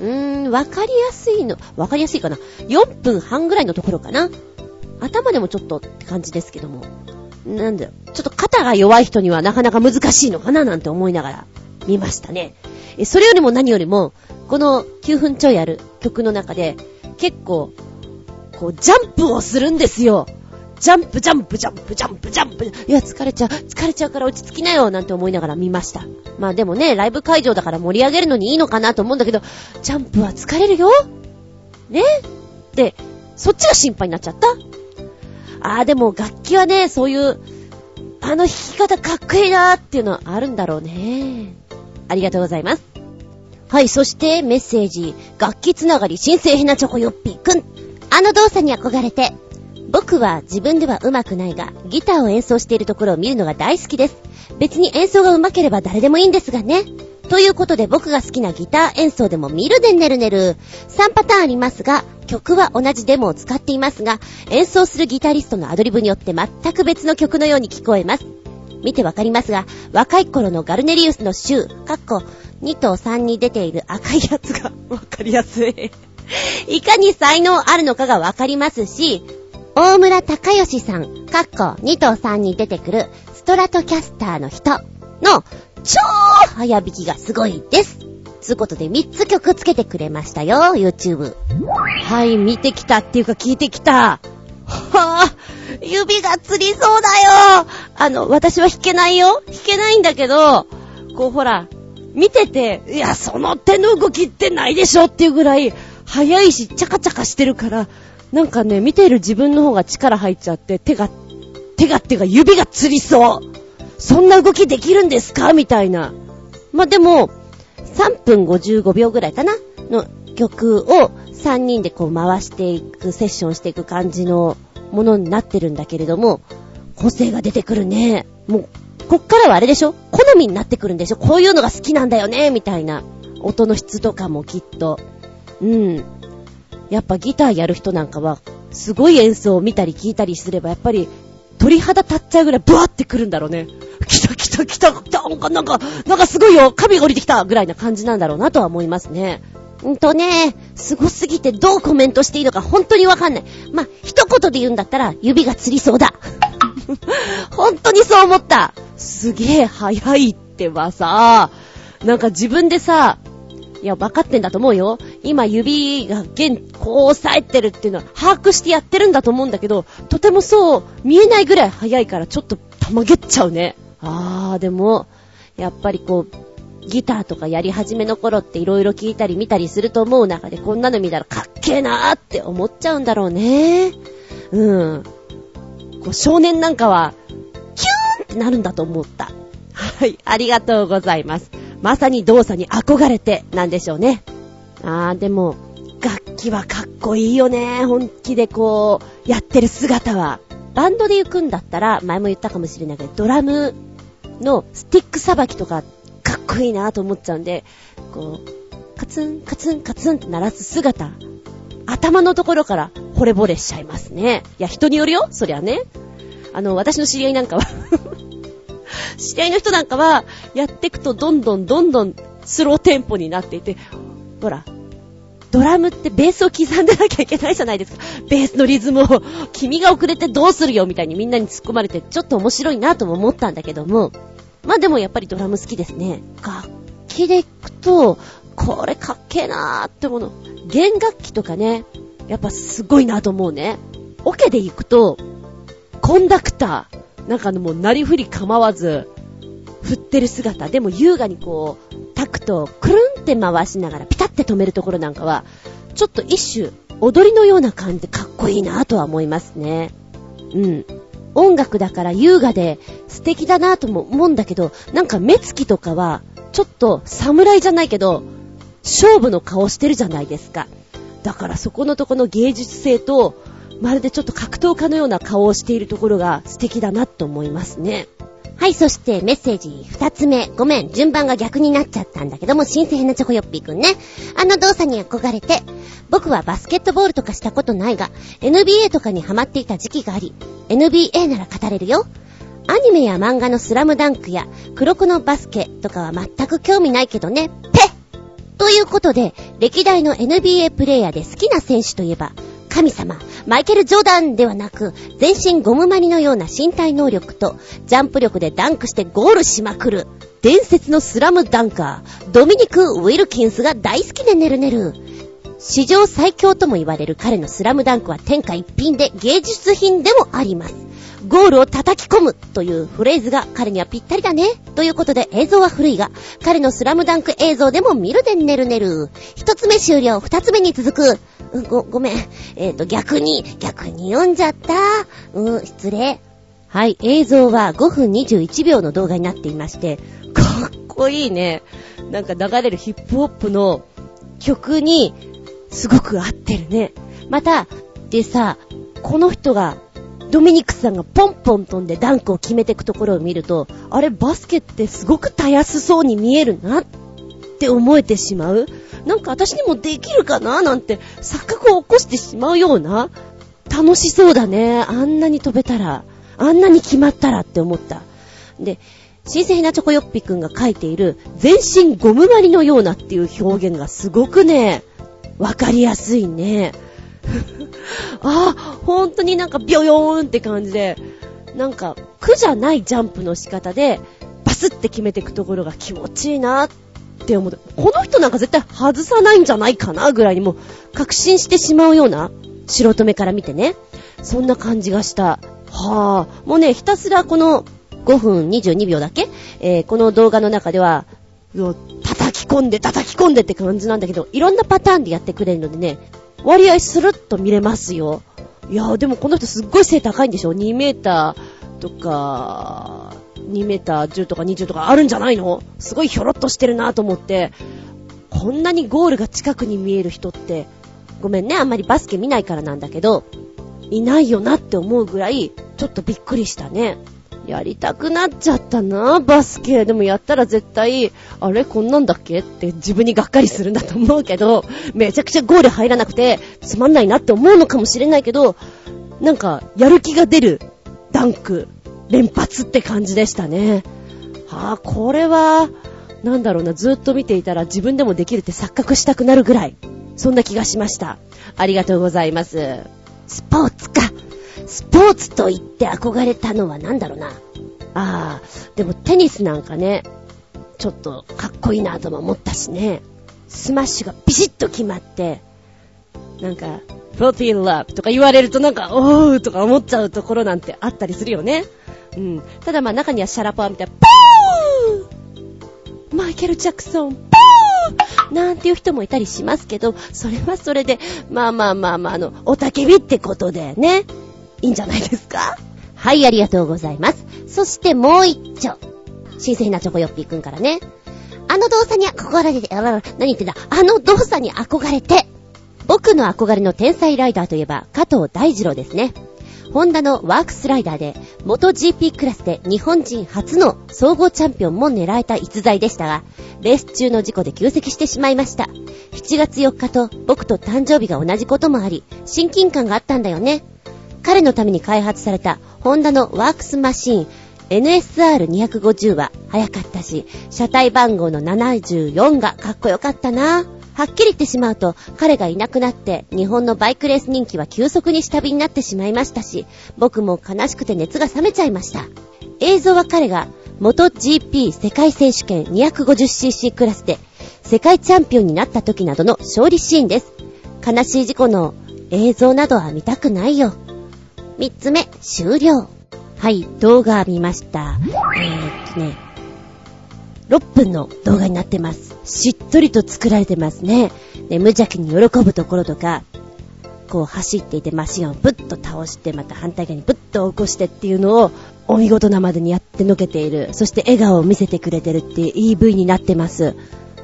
うーん、わかりやすいの、わかりやすいかな。4分半ぐらいのところかな。頭でもちょっとって感じですけども。なんだよ。ちょっと肩が弱い人にはなかなか難しいのかななんて思いながら見ましたね。それよりも何よりも、この9分ちょいある曲の中で、結構、こう、ジャンプをするんですよ。ジャンプ、ジャンプ、ジャンプ、ジャンプ、ジャンプ。いや、疲れちゃう、疲れちゃうから落ち着きなよ、なんて思いながら見ました。まあでもね、ライブ会場だから盛り上げるのにいいのかなと思うんだけど、ジャンプは疲れるよ？ね？で、そっちが心配になっちゃった？あーでも楽器はね、そういう、あの弾き方かっこいいなーっていうのはあるんだろうね。ありがとうございます。はい、そしてメッセージ。楽器つながり新生ヘナチョコヨッピーくん。あの動作に憧れて、僕は自分では上手くないが、ギターを演奏しているところを見るのが大好きです。別に演奏が上手ければ誰でもいいんですがね。ということで僕が好きなギター演奏でも見るでねるねる。3パターンありますが、曲は同じデモを使っていますが、演奏するギタリストのアドリブによって全く別の曲のように聞こえます。見てわかりますが、若い頃のガルネリウスの週、かっこ2と3に出ている赤いやつがわかりやすい いかに才能あるのかがわかりますし、大村隆義さん、かっこ2と3に出てくるストラトキャスターの人の超早弾きがすごいです。つうことで3つ曲つけてくれましたよ、YouTube。はい、見てきたっていうか聞いてきた。はぁ、指がつりそうだよあの、私は弾けないよ弾けないんだけど、こうほら、見てて、いや、その手の動きってないでしょっていうぐらい、早いし、チャカチャカしてるから、なんかね、見てる自分の方が力入っちゃって、手が、手がってか指がつりそう。そんな動きできるんですか？みたいな。まあ、でも、3分55秒ぐらいかな？の曲を3人でこう回していく、セッションしていく感じのものになってるんだけれども、個性が出てくるね。もう、こっからはあれでしょ？好みになってくるんでしょ？こういうのが好きなんだよね？みたいな。音の質とかもきっと。うん。やっぱギターやる人なんかは、すごい演奏を見たり聞いたりすれば、やっぱり、鳥肌立っちゃうぐらいブワーってくるんだろうね。来た来た来た来たなんか、なんか、なんかすごいよ神が降りてきたぐらいな感じなんだろうなとは思いますね。んとね、すごすぎてどうコメントしていいのか本当にわかんない。まあ、一言で言うんだったら、指がつりそうだ。本当にそう思った。すげえ早いってばさ、なんか自分でさ、いや、分かってんだと思うよ。今指が現、こう押さえてるっていうのは把握してやってるんだと思うんだけど、とてもそう見えないぐらい早いからちょっとたまげっちゃうね。あー、でも、やっぱりこう、ギターとかやり始めの頃って色々聞いたり見たりすると思う中でこんなの見たらかっけーなーって思っちゃうんだろうね。うん。こう少年なんかは、キューンってなるんだと思った。はい、ありがとうございます。まさに動作に憧れてなんでしょうね。あー、でも、楽器はかっこいいよね。本気でこう、やってる姿は。バンドで行くんだったら、前も言ったかもしれないけど、ドラムのスティックさばきとか、かっこいいなと思っちゃうんで、こう、カツン、カツン、カツンって鳴らす姿、頭のところから惚れ惚れしちゃいますね。いや、人によるよそりゃね。あの、私の知り合いなんかは 知り合いの人なんかは、やっていくとどんどんどんどんスローテンポになっていて、ほら、ドラムってベースを刻んでなきゃいけないじゃないですか。ベースのリズムを、君が遅れてどうするよみたいにみんなに突っ込まれて、ちょっと面白いなとも思ったんだけども、まあでもやっぱりドラム好きですね。楽器で行くと、これかっけえなーってもの。弦楽器とかね、やっぱすごいなと思うね。オケで行くと、コンダクター、なんかのもうなりふり構わず、振ってる姿、でも優雅にこう、タクトをくるんって回しながらピタって止めるところなんかは、ちょっと一種、踊りのような感じでかっこいいなとは思いますね。うん。音楽だから優雅で素敵だなとも思うんだけど、なんか目つきとかは、ちょっと侍じゃないけど、勝負の顔してるじゃないですか。だからそこのとこの芸術性と、まるでちょっと格闘家のような顔をしているところが素敵だなと思いますね。はい、そしてメッセージ二つ目。ごめん、順番が逆になっちゃったんだけども、新鮮なチョコヨッピーくんね。あの動作に憧れて、僕はバスケットボールとかしたことないが、NBA とかにハマっていた時期があり、NBA なら語れるよ。アニメや漫画のスラムダンクや黒子のバスケとかは全く興味ないけどね。ペッということで、歴代の NBA プレイヤーで好きな選手といえば、神様、マイケル・ジョーダンではなく、全身ゴムマニのような身体能力と、ジャンプ力でダンクしてゴールしまくる、伝説のスラムダンカー、ドミニク・ウィルキンスが大好きでねるねる。史上最強とも言われる彼のスラムダンクは天下一品で芸術品でもあります。ゴールを叩き込むというフレーズが彼にはぴったりだね。ということで映像は古いが、彼のスラムダンク映像でも見るでねるねる。一つ目終了、二つ目に続く。うん、ご、ごめん。えっ、ー、と、逆に、逆に読んじゃった。うん、失礼。はい、映像は5分21秒の動画になっていまして、かっこいいね。なんか流れるヒップホップの曲にすごく合ってるね。また、でさ、この人が、ドミニクスさんがポンポン飛んでダンクを決めていくところを見ると、あれバスケってすごくたやすそうに見えるなって思えてしまう？なんか私にもできるかな？なんて錯覚を起こしてしまうような、楽しそうだね。あんなに飛べたら、あんなに決まったらって思った。で、新鮮なチョコヨッピくんが書いている全身ゴム張りのようなっていう表現がすごくね、わかりやすいね。あ、ほんとになんかビョヨーンって感じで、なんか苦じゃないジャンプの仕方で、バスって決めていくところが気持ちいいなって思う。この人なんか絶対外さないんじゃないかなぐらいにもう確信してしまうような、素人目から見てね。そんな感じがした。はぁ、もうね、ひたすらこの5分22秒だけ、えー、この動画の中では、叩き込んで叩き込んでって感じなんだけど、いろんなパターンでやってくれるのでね、割合スルッと見れますよ。いやでもこの人すっごい背高いんでしょ ?2 メーターとか、2メーター10とか20とかあるんじゃないの？すごいひょろっとしてるなと思って、こんなにゴールが近くに見える人って、ごめんね、あんまりバスケ見ないからなんだけど、いないよなって思うぐらい、ちょっとびっくりしたね。やりたくなっちゃったな、バスケ。でもやったら絶対、あれこんなんだっけって自分にがっかりするんだと思うけど、めちゃくちゃゴール入らなくて、つまんないなって思うのかもしれないけど、なんか、やる気が出るダンク、連発って感じでしたね。はあ、これは、なんだろうな、ずっと見ていたら自分でもできるって錯覚したくなるぐらい、そんな気がしました。ありがとうございます。スポーツか。スポーツと言って憧れたのは何だろうな。ああ、でもテニスなんかね、ちょっとかっこいいなとも思ったしね。スマッシュがビシッと決まって、なんか、40 love とか言われるとなんか、おーとか思っちゃうところなんてあったりするよね。うん。ただまあ中にはシャラポワみたいな、ポーマイケル・ジャクソン、ポーなんていう人もいたりしますけど、それはそれで、まあまあまあまあ、あの、おたけびってことでね。いいんじゃないですか？はい、ありがとうございます。そしてもう一丁。新鮮なチョコヨッピーくんからね。あの動作に憧れて、あ、何言ってんだ？あの動作に憧れて。僕の憧れの天才ライダーといえば、加藤大二郎ですね。ホンダのワークスライダーで、元 GP クラスで日本人初の総合チャンピオンも狙えた逸材でしたが、レース中の事故で休席してしまいました。7月4日と僕と誕生日が同じこともあり、親近感があったんだよね。彼のために開発されたホンダのワークスマシーン NSR250 は早かったし、車体番号の74がかっこよかったな。はっきり言ってしまうと、彼がいなくなって日本のバイクレース人気は急速に下火になってしまいましたし、僕も悲しくて熱が冷めちゃいました。映像は彼が元 GP 世界選手権 250cc クラスで世界チャンピオンになった時などの勝利シーンです。悲しい事故の映像などは見たくないよ。三つ目、終了。はい、動画見ました。えー、っとね、6分の動画になってます。しっとりと作られてますね。で、無邪気に喜ぶところとか、こう走っていてマシンをブッと倒して、また反対側にブッと起こしてっていうのを、お見事なまでにやってのけている。そして笑顔を見せてくれてるっていう EV になってます。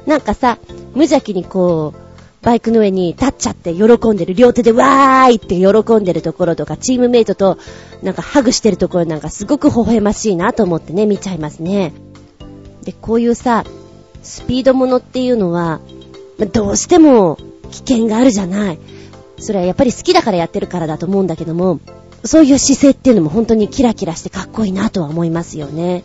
なんかさ、無邪気にこう、バイクの上に立っちゃって喜んでる、両手でわーいって喜んでるところとか、チームメイトとなんかハグしてるところなんかすごく微笑ましいなと思ってね、見ちゃいますね。で、こういうさ、スピードものっていうのは、どうしても危険があるじゃない。それはやっぱり好きだからやってるからだと思うんだけども、そういう姿勢っていうのも本当にキラキラしてかっこいいなとは思いますよね。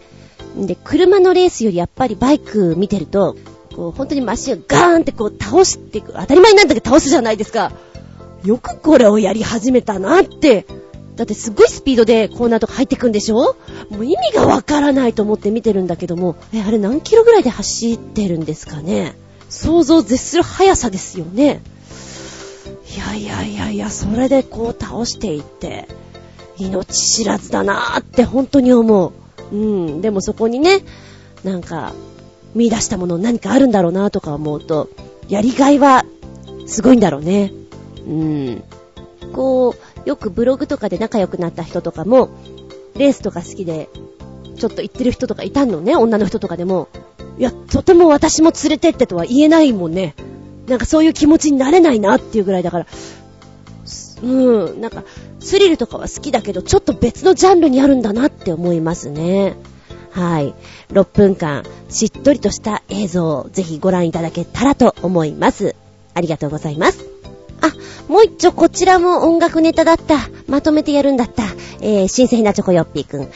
で、車のレースよりやっぱりバイク見てると、こう、本当にマシンをガーンってこう倒していく。当たり前なんだけど倒すじゃないですか。よくこれをやり始めたなって。だってすごいスピードでコーナーとか入ってくんでしょ？もう意味がわからないと思って見てるんだけども、え、あれ何キロぐらいで走ってるんですかね？想像を絶する速さですよね。いやいやいやいや、それでこう倒していって、命知らずだなーって本当に思う。うん、でもそこにね、なんか、見出したもの何かあるんだろうなとか思うと、やりがいはすごいんだろうね。うん。こう、よくブログとかで仲良くなった人とかも、レースとか好きで、ちょっと行ってる人とかいたのね、女の人とかでも。いや、とても私も連れてってとは言えないもんね。なんかそういう気持ちになれないなっていうぐらいだから。うん、なんか、スリルとかは好きだけど、ちょっと別のジャンルにあるんだなって思いますね。はい。6分間、しっとりとした映像をぜひご覧いただけたらと思います。ありがとうございます。あ、もう一丁こちらも音楽ネタだった。まとめてやるんだった。えー、新鮮なチョコヨッピーくん。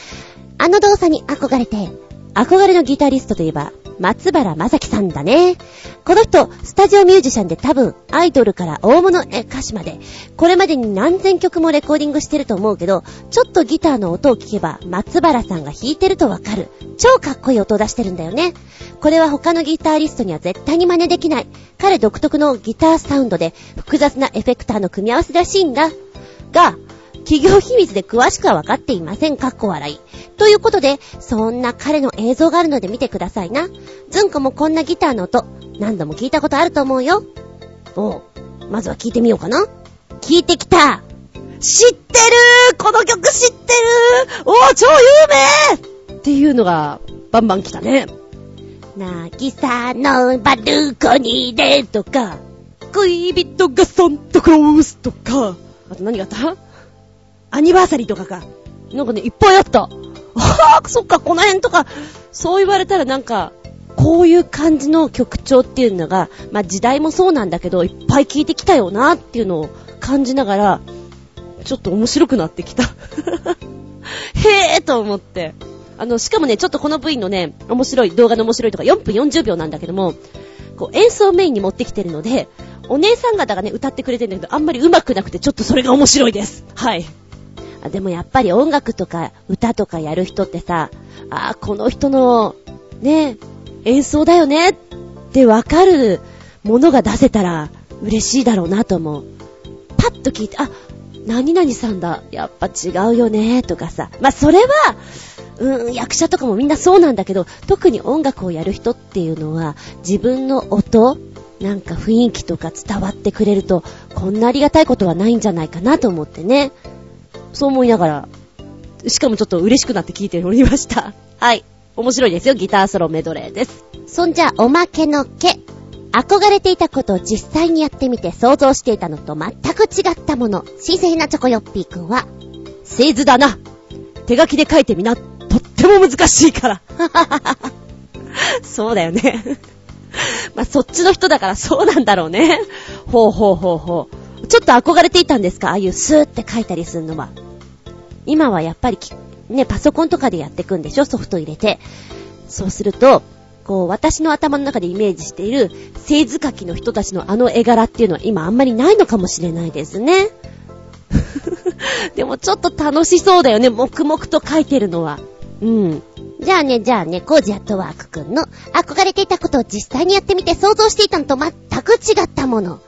あの動作に憧れて、憧れのギタリストといえば、松原正樹さんだね。この人、スタジオミュージシャンで多分、アイドルから大物歌手まで、これまでに何千曲もレコーディングしてると思うけど、ちょっとギターの音を聞けば、松原さんが弾いてるとわかる。超かっこいい音を出してるんだよね。これは他のギタリストには絶対に真似できない。彼独特のギターサウンドで、複雑なエフェクターの組み合わせらしいんだ。が、企業秘密で詳しくは分かっていません。かっこ笑い。ということで、そんな彼の映像があるので見てくださいな。ずんこもこんなギターの音、何度も聞いたことあると思うよ。おう、まずは聞いてみようかな。聞いてきた知ってるこの曲知ってるおー、超有名っていうのが、バンバン来たね。なぎさのバルコニーでとか、恋人がサンタクロースとか、あと何があった？アニバーサリーとかか。なんかね、いっぱいあった。ああ、そっか、この辺とか、そう言われたらなんか、こういう感じの曲調っていうのが、まあ時代もそうなんだけど、いっぱい聴いてきたよなっていうのを感じながら、ちょっと面白くなってきた。へえと思って。あの、しかもね、ちょっとこの V のね、面白い、動画の面白いとか4分40秒なんだけども、こう演奏メインに持ってきてるので、お姉さん方がね、歌ってくれてるんだけど、あんまり上手くなくて、ちょっとそれが面白いです。はい。でもやっぱり音楽とか歌とかやる人ってさ、ああ、この人の、ね、演奏だよねってわかるものが出せたら嬉しいだろうなと思う。パッと聞いて、あ、何々さんだ。やっぱ違うよねとかさ。まあ、それは、うん、役者とかもみんなそうなんだけど、特に音楽をやる人っていうのは、自分の音、なんか雰囲気とか伝わってくれると、こんなありがたいことはないんじゃないかなと思ってね。そう思いながら、しかもちょっと嬉しくなって聞いておりました。はい。面白いですよ。ギターソロメドレーです。そんじゃ、おまけのけ。憧れていたことを実際にやってみて想像していたのと全く違ったもの。新鮮なチョコヨッピーくんは、製図だな。手書きで書いてみな。とっても難しいから。そうだよね。まあ、そっちの人だからそうなんだろうね。ほうほうほうほう。ちょっと憧れていたんですか？ああいうスーって書いたりするのは。今はやっぱりね、パソコンとかでやってくんでしょ？ソフト入れて。そうすると、こう、私の頭の中でイメージしている、製図書きの人たちのあの絵柄っていうのは今あんまりないのかもしれないですね。でもちょっと楽しそうだよね、黙々と書いてるのは。うん。じゃあね、じゃあね、コージアットワークくんの憧れていたことを実際にやってみて想像していたのと全く違ったもの。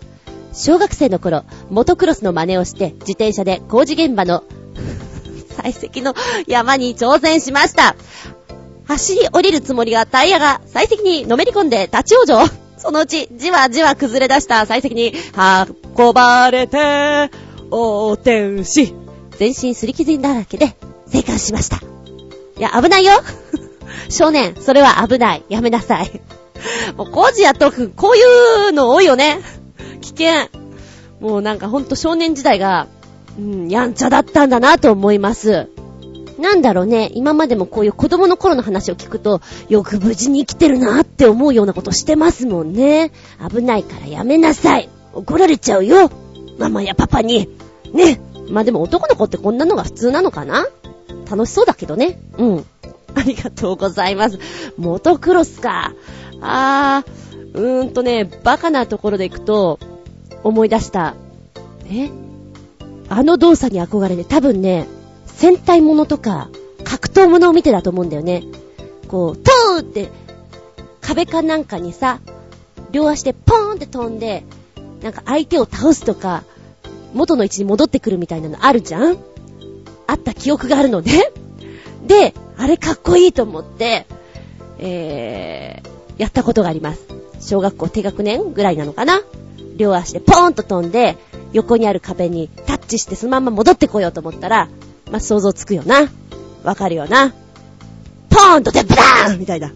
小学生の頃、モトクロスの真似をして自転車で工事現場の 採石の山に挑戦しました。走り降りるつもりがタイヤが採石にのめり込んで立ち往生。そのうちじわじわ崩れ出した採石に運ばれて、横転し、全身すり傷だらけで生還しました。いや、危ないよ 少年、それは危ない。やめなさい。もう、コージやとく、こういうの多いよね。危険。もうなんかほんと少年時代が、うん、やんちゃだったんだなと思います。なんだろうね、今までもこういう子供の頃の話を聞くと、よく無事に生きてるなって思うようなことしてますもんね。危ないからやめなさい。怒られちゃうよ。ママやパパに。ね。まあでも男の子ってこんなのが普通なのかな楽しそうだけどね。うん。ありがとうございます。モトクロスか。あー、うーんとね、バカなところで行くと、思い出した。え？あの動作に憧れて、多分ね、戦隊ものとか、格闘ものを見てたと思うんだよね。こう、トーって、壁かなんかにさ、両足でポーンって飛んで、なんか相手を倒すとか、元の位置に戻ってくるみたいなのあるじゃん？あった記憶があるのね。で、あれかっこいいと思って、えー、やったことがあります。小学校低学年ぐらいなのかな？両足でポーンと飛んで、横にある壁にタッチしてそのまま戻ってこようと思ったら、まあ、想像つくよな。わかるよな。ポーンとでブラーンみたいな。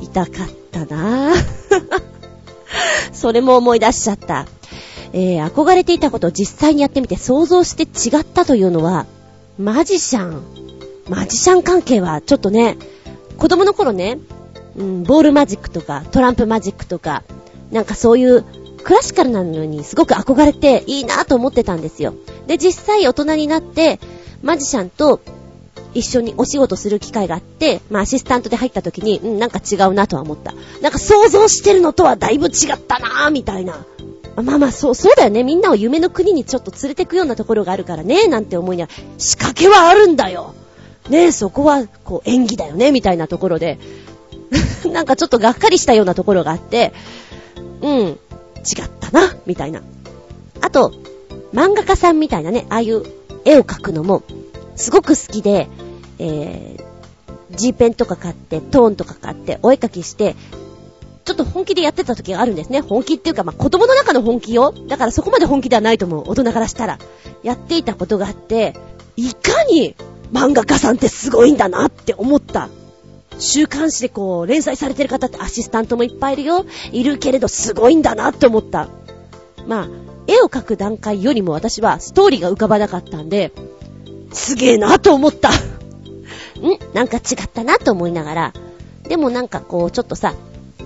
痛かったなぁ。それも思い出しちゃった。えー、憧れていたことを実際にやってみて想像して違ったというのは、マジシャン。マジシャン関係はちょっとね、子供の頃ね、うん、ボールマジックとか、トランプマジックとか、なんかそういうクラシカルなのにすごく憧れていいなと思ってたんですよ。で、実際大人になって、マジシャンと一緒にお仕事する機会があって、まあアシスタントで入った時に、うん、なんか違うなとは思った。なんか想像してるのとはだいぶ違ったなぁ、みたいな。まあまあ、そう、そうだよね。みんなを夢の国にちょっと連れてくようなところがあるからね、なんて思いながら、仕掛けはあるんだよ。ねそこは、こう、演技だよね、みたいなところで、なんかちょっとがっかりしたようなところがあって、うん、違ったな、みたいな。あと、漫画家さんみたいなね、ああいう絵を描くのも、すごく好きで、えー、G ペンとか買って、トーンとか買って、お絵描きして、ちょっと本気でやってた時があるんですね。本気っていうか、まあ、子供の中の本気よ。だからそこまで本気ではないと思う。大人からしたら。やっていたことがあって、いかに漫画家さんってすごいんだなって思った。週刊誌でこう、連載されてる方ってアシスタントもいっぱいいるよ。いるけれどすごいんだなって思った。まあ、絵を描く段階よりも私はストーリーが浮かばなかったんで、すげえなと思った。ん？なんか違ったなと思いながら、でもなんかこう、ちょっとさ、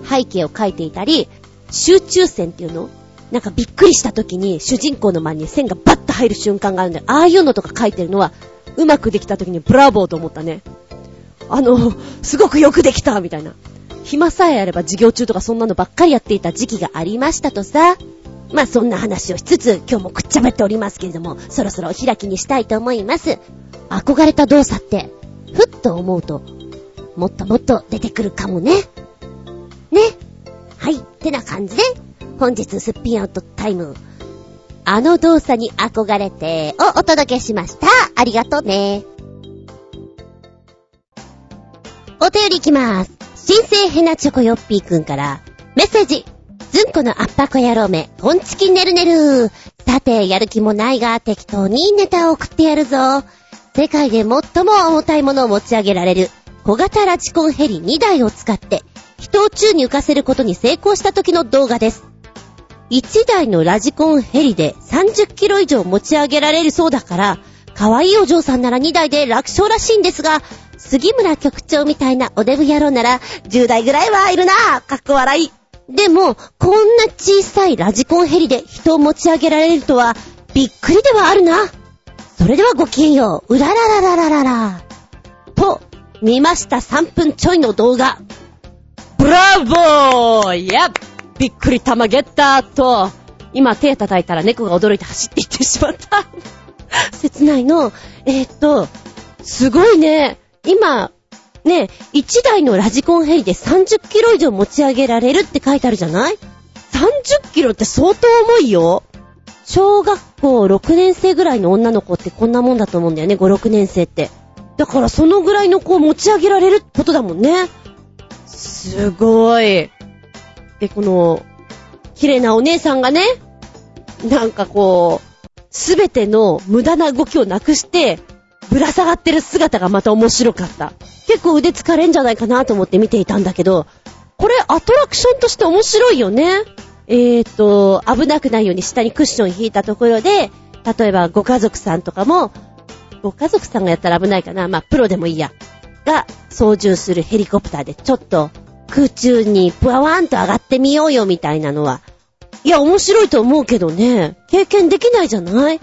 背景を描いていたり、集中線っていうの？なんかびっくりした時に主人公の前に線がバッと入る瞬間があるんだよ。ああいうのとか描いてるのは、うまくできた時にブラボーと思ったね。あの、すごくよくできたみたいな。暇さえあれば授業中とかそんなのばっかりやっていた時期がありましたとさ。まあそんな話をしつつ、今日もくっちゃべっておりますけれども、そろそろお開きにしたいと思います。憧れた動作って、ふっと思うと、もっともっと出てくるかもね。ね。はい。ってな感じで、本日すっぴんアウトタイム、あの動作に憧れてをお届けしました。ありがとうね。お便りいきます。新生ヘナチョコヨッピーくんからメッセージ。ずんこのアッパコ野郎め、ポンチキねるねる。さて、やる気もないが、適当にネタを送ってやるぞ。世界で最も重たいものを持ち上げられる、小型ラジコンヘリ2台を使って、人を宙に浮かせることに成功した時の動画です。1台のラジコンヘリで30キロ以上持ち上げられるそうだから、可愛いお嬢さんなら2台で楽勝らしいんですが、杉村局長みたいなおデブ野郎なら10台ぐらいはいるなかっこ笑い。でも、こんな小さいラジコンヘリで人を持ち上げられるとは、びっくりではあるな。それではごきげんよう。うららららららら。と、見ました3分ちょいの動画。ブラボーいやびっくり玉ゲッターと、今手叩いたら猫が驚いて走っていってしまった。切ないの。えー、っと、すごいね。今、ね、1台のラジコンヘリで30キロ以上持ち上げられるって書いてあるじゃない ?30 キロって相当重いよ。小学校6年生ぐらいの女の子ってこんなもんだと思うんだよね、5、6年生って。だからそのぐらいの子を持ち上げられるってことだもんね。すごい。で、この、綺麗なお姉さんがね、なんかこう、すべての無駄な動きをなくして、ぶら下がってる姿がまた面白かった。結構腕疲れんじゃないかなと思って見ていたんだけど、これアトラクションとして面白いよね。えーと、危なくないように下にクッション引いたところで、例えばご家族さんとかも、ご家族さんがやったら危ないかな。まあ、プロでもいいや。が、操縦するヘリコプターでちょっと空中にぷわわんと上がってみようよみたいなのは。いや、面白いと思うけどね。経験できないじゃない？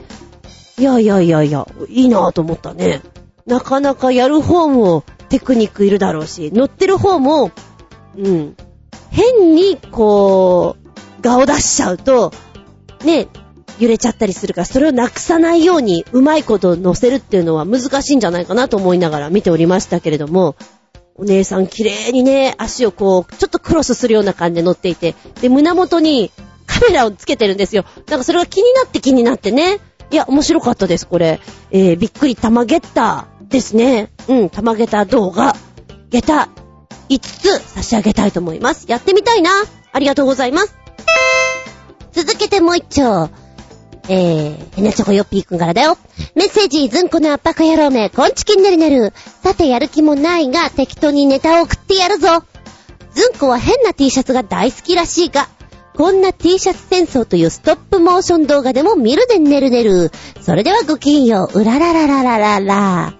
いやいやいやいや、いいなぁと思ったね。なかなかやる方もテクニックいるだろうし、乗ってる方も、うん。変に、こう、画を出しちゃうと、ね、揺れちゃったりするから、それをなくさないように、うまいこと乗せるっていうのは難しいんじゃないかなと思いながら見ておりましたけれども、お姉さん綺麗にね、足をこう、ちょっとクロスするような感じで乗っていて、で、胸元にカメラをつけてるんですよ。なんかそれが気になって気になってね。いや、面白かったです、これ。えー、びっくり玉ゲッターですね。うん、玉ゲター動画、ゲタ5つ差し上げたいと思います。やってみたいな。ありがとうございます。続けてもう一丁。えー、ヘナチョコヨッピーくんからだよ。メッセージ、ズンコの圧迫野郎め、こんちきんねるねる。さてやる気もないが、適当にネタを送ってやるぞ。ズンコは変な T シャツが大好きらしいが、こんな T シャツ戦争というストップモーション動画でも見るでねるねる。それではごきげんよう、うららららららら。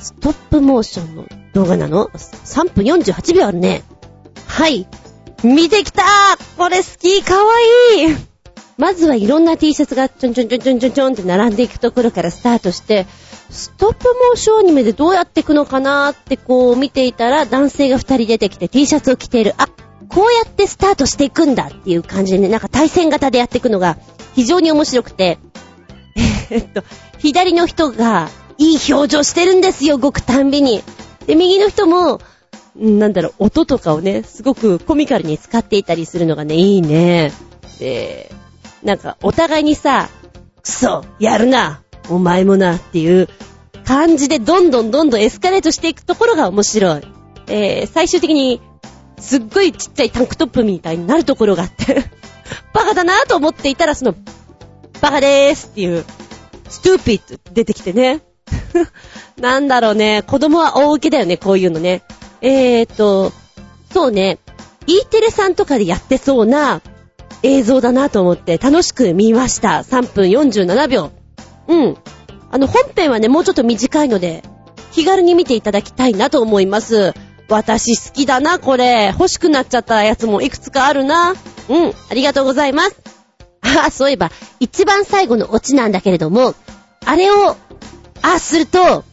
ストップモーションの動画なの ?3 分48秒あるね。はい。見てきたこれ好きかわいいまずはいろんな T シャツがちょんちょんちょんちょんちょんちょんって並んでいくところからスタートして、ストップモーションアニメでどうやっていくのかなーってこう見ていたら男性が二人出てきて T シャツを着ている。あ、こうやってスタートしていくんだっていう感じでね、なんか対戦型でやっていくのが非常に面白くて、えっと、左の人がいい表情してるんですよ、動くたんびに。で、右の人も、なんだろう、音とかをね、すごくコミカルに使っていたりするのがね、いいね。で、なんか、お互いにさ、くそ、やるな、お前もな、っていう感じでどんどんどんどんエスカレートしていくところが面白い。えー、最終的に、すっごいちっちゃいタンクトップみたいになるところがあって、バカだなぁと思っていたら、その、バカでーすっていう、ストゥーピッド出てきてね。なんだろうね、子供は大受けだよね、こういうのね。えーと、そうね、E テレさんとかでやってそうな映像だなと思って楽しく見ました。3分47秒。うん。あの、本編はね、もうちょっと短いので、気軽に見ていただきたいなと思います。私好きだな、これ。欲しくなっちゃったやつもいくつかあるな。うん、ありがとうございます。あ、そういえば、一番最後のオチなんだけれども、あれを、あ、すると、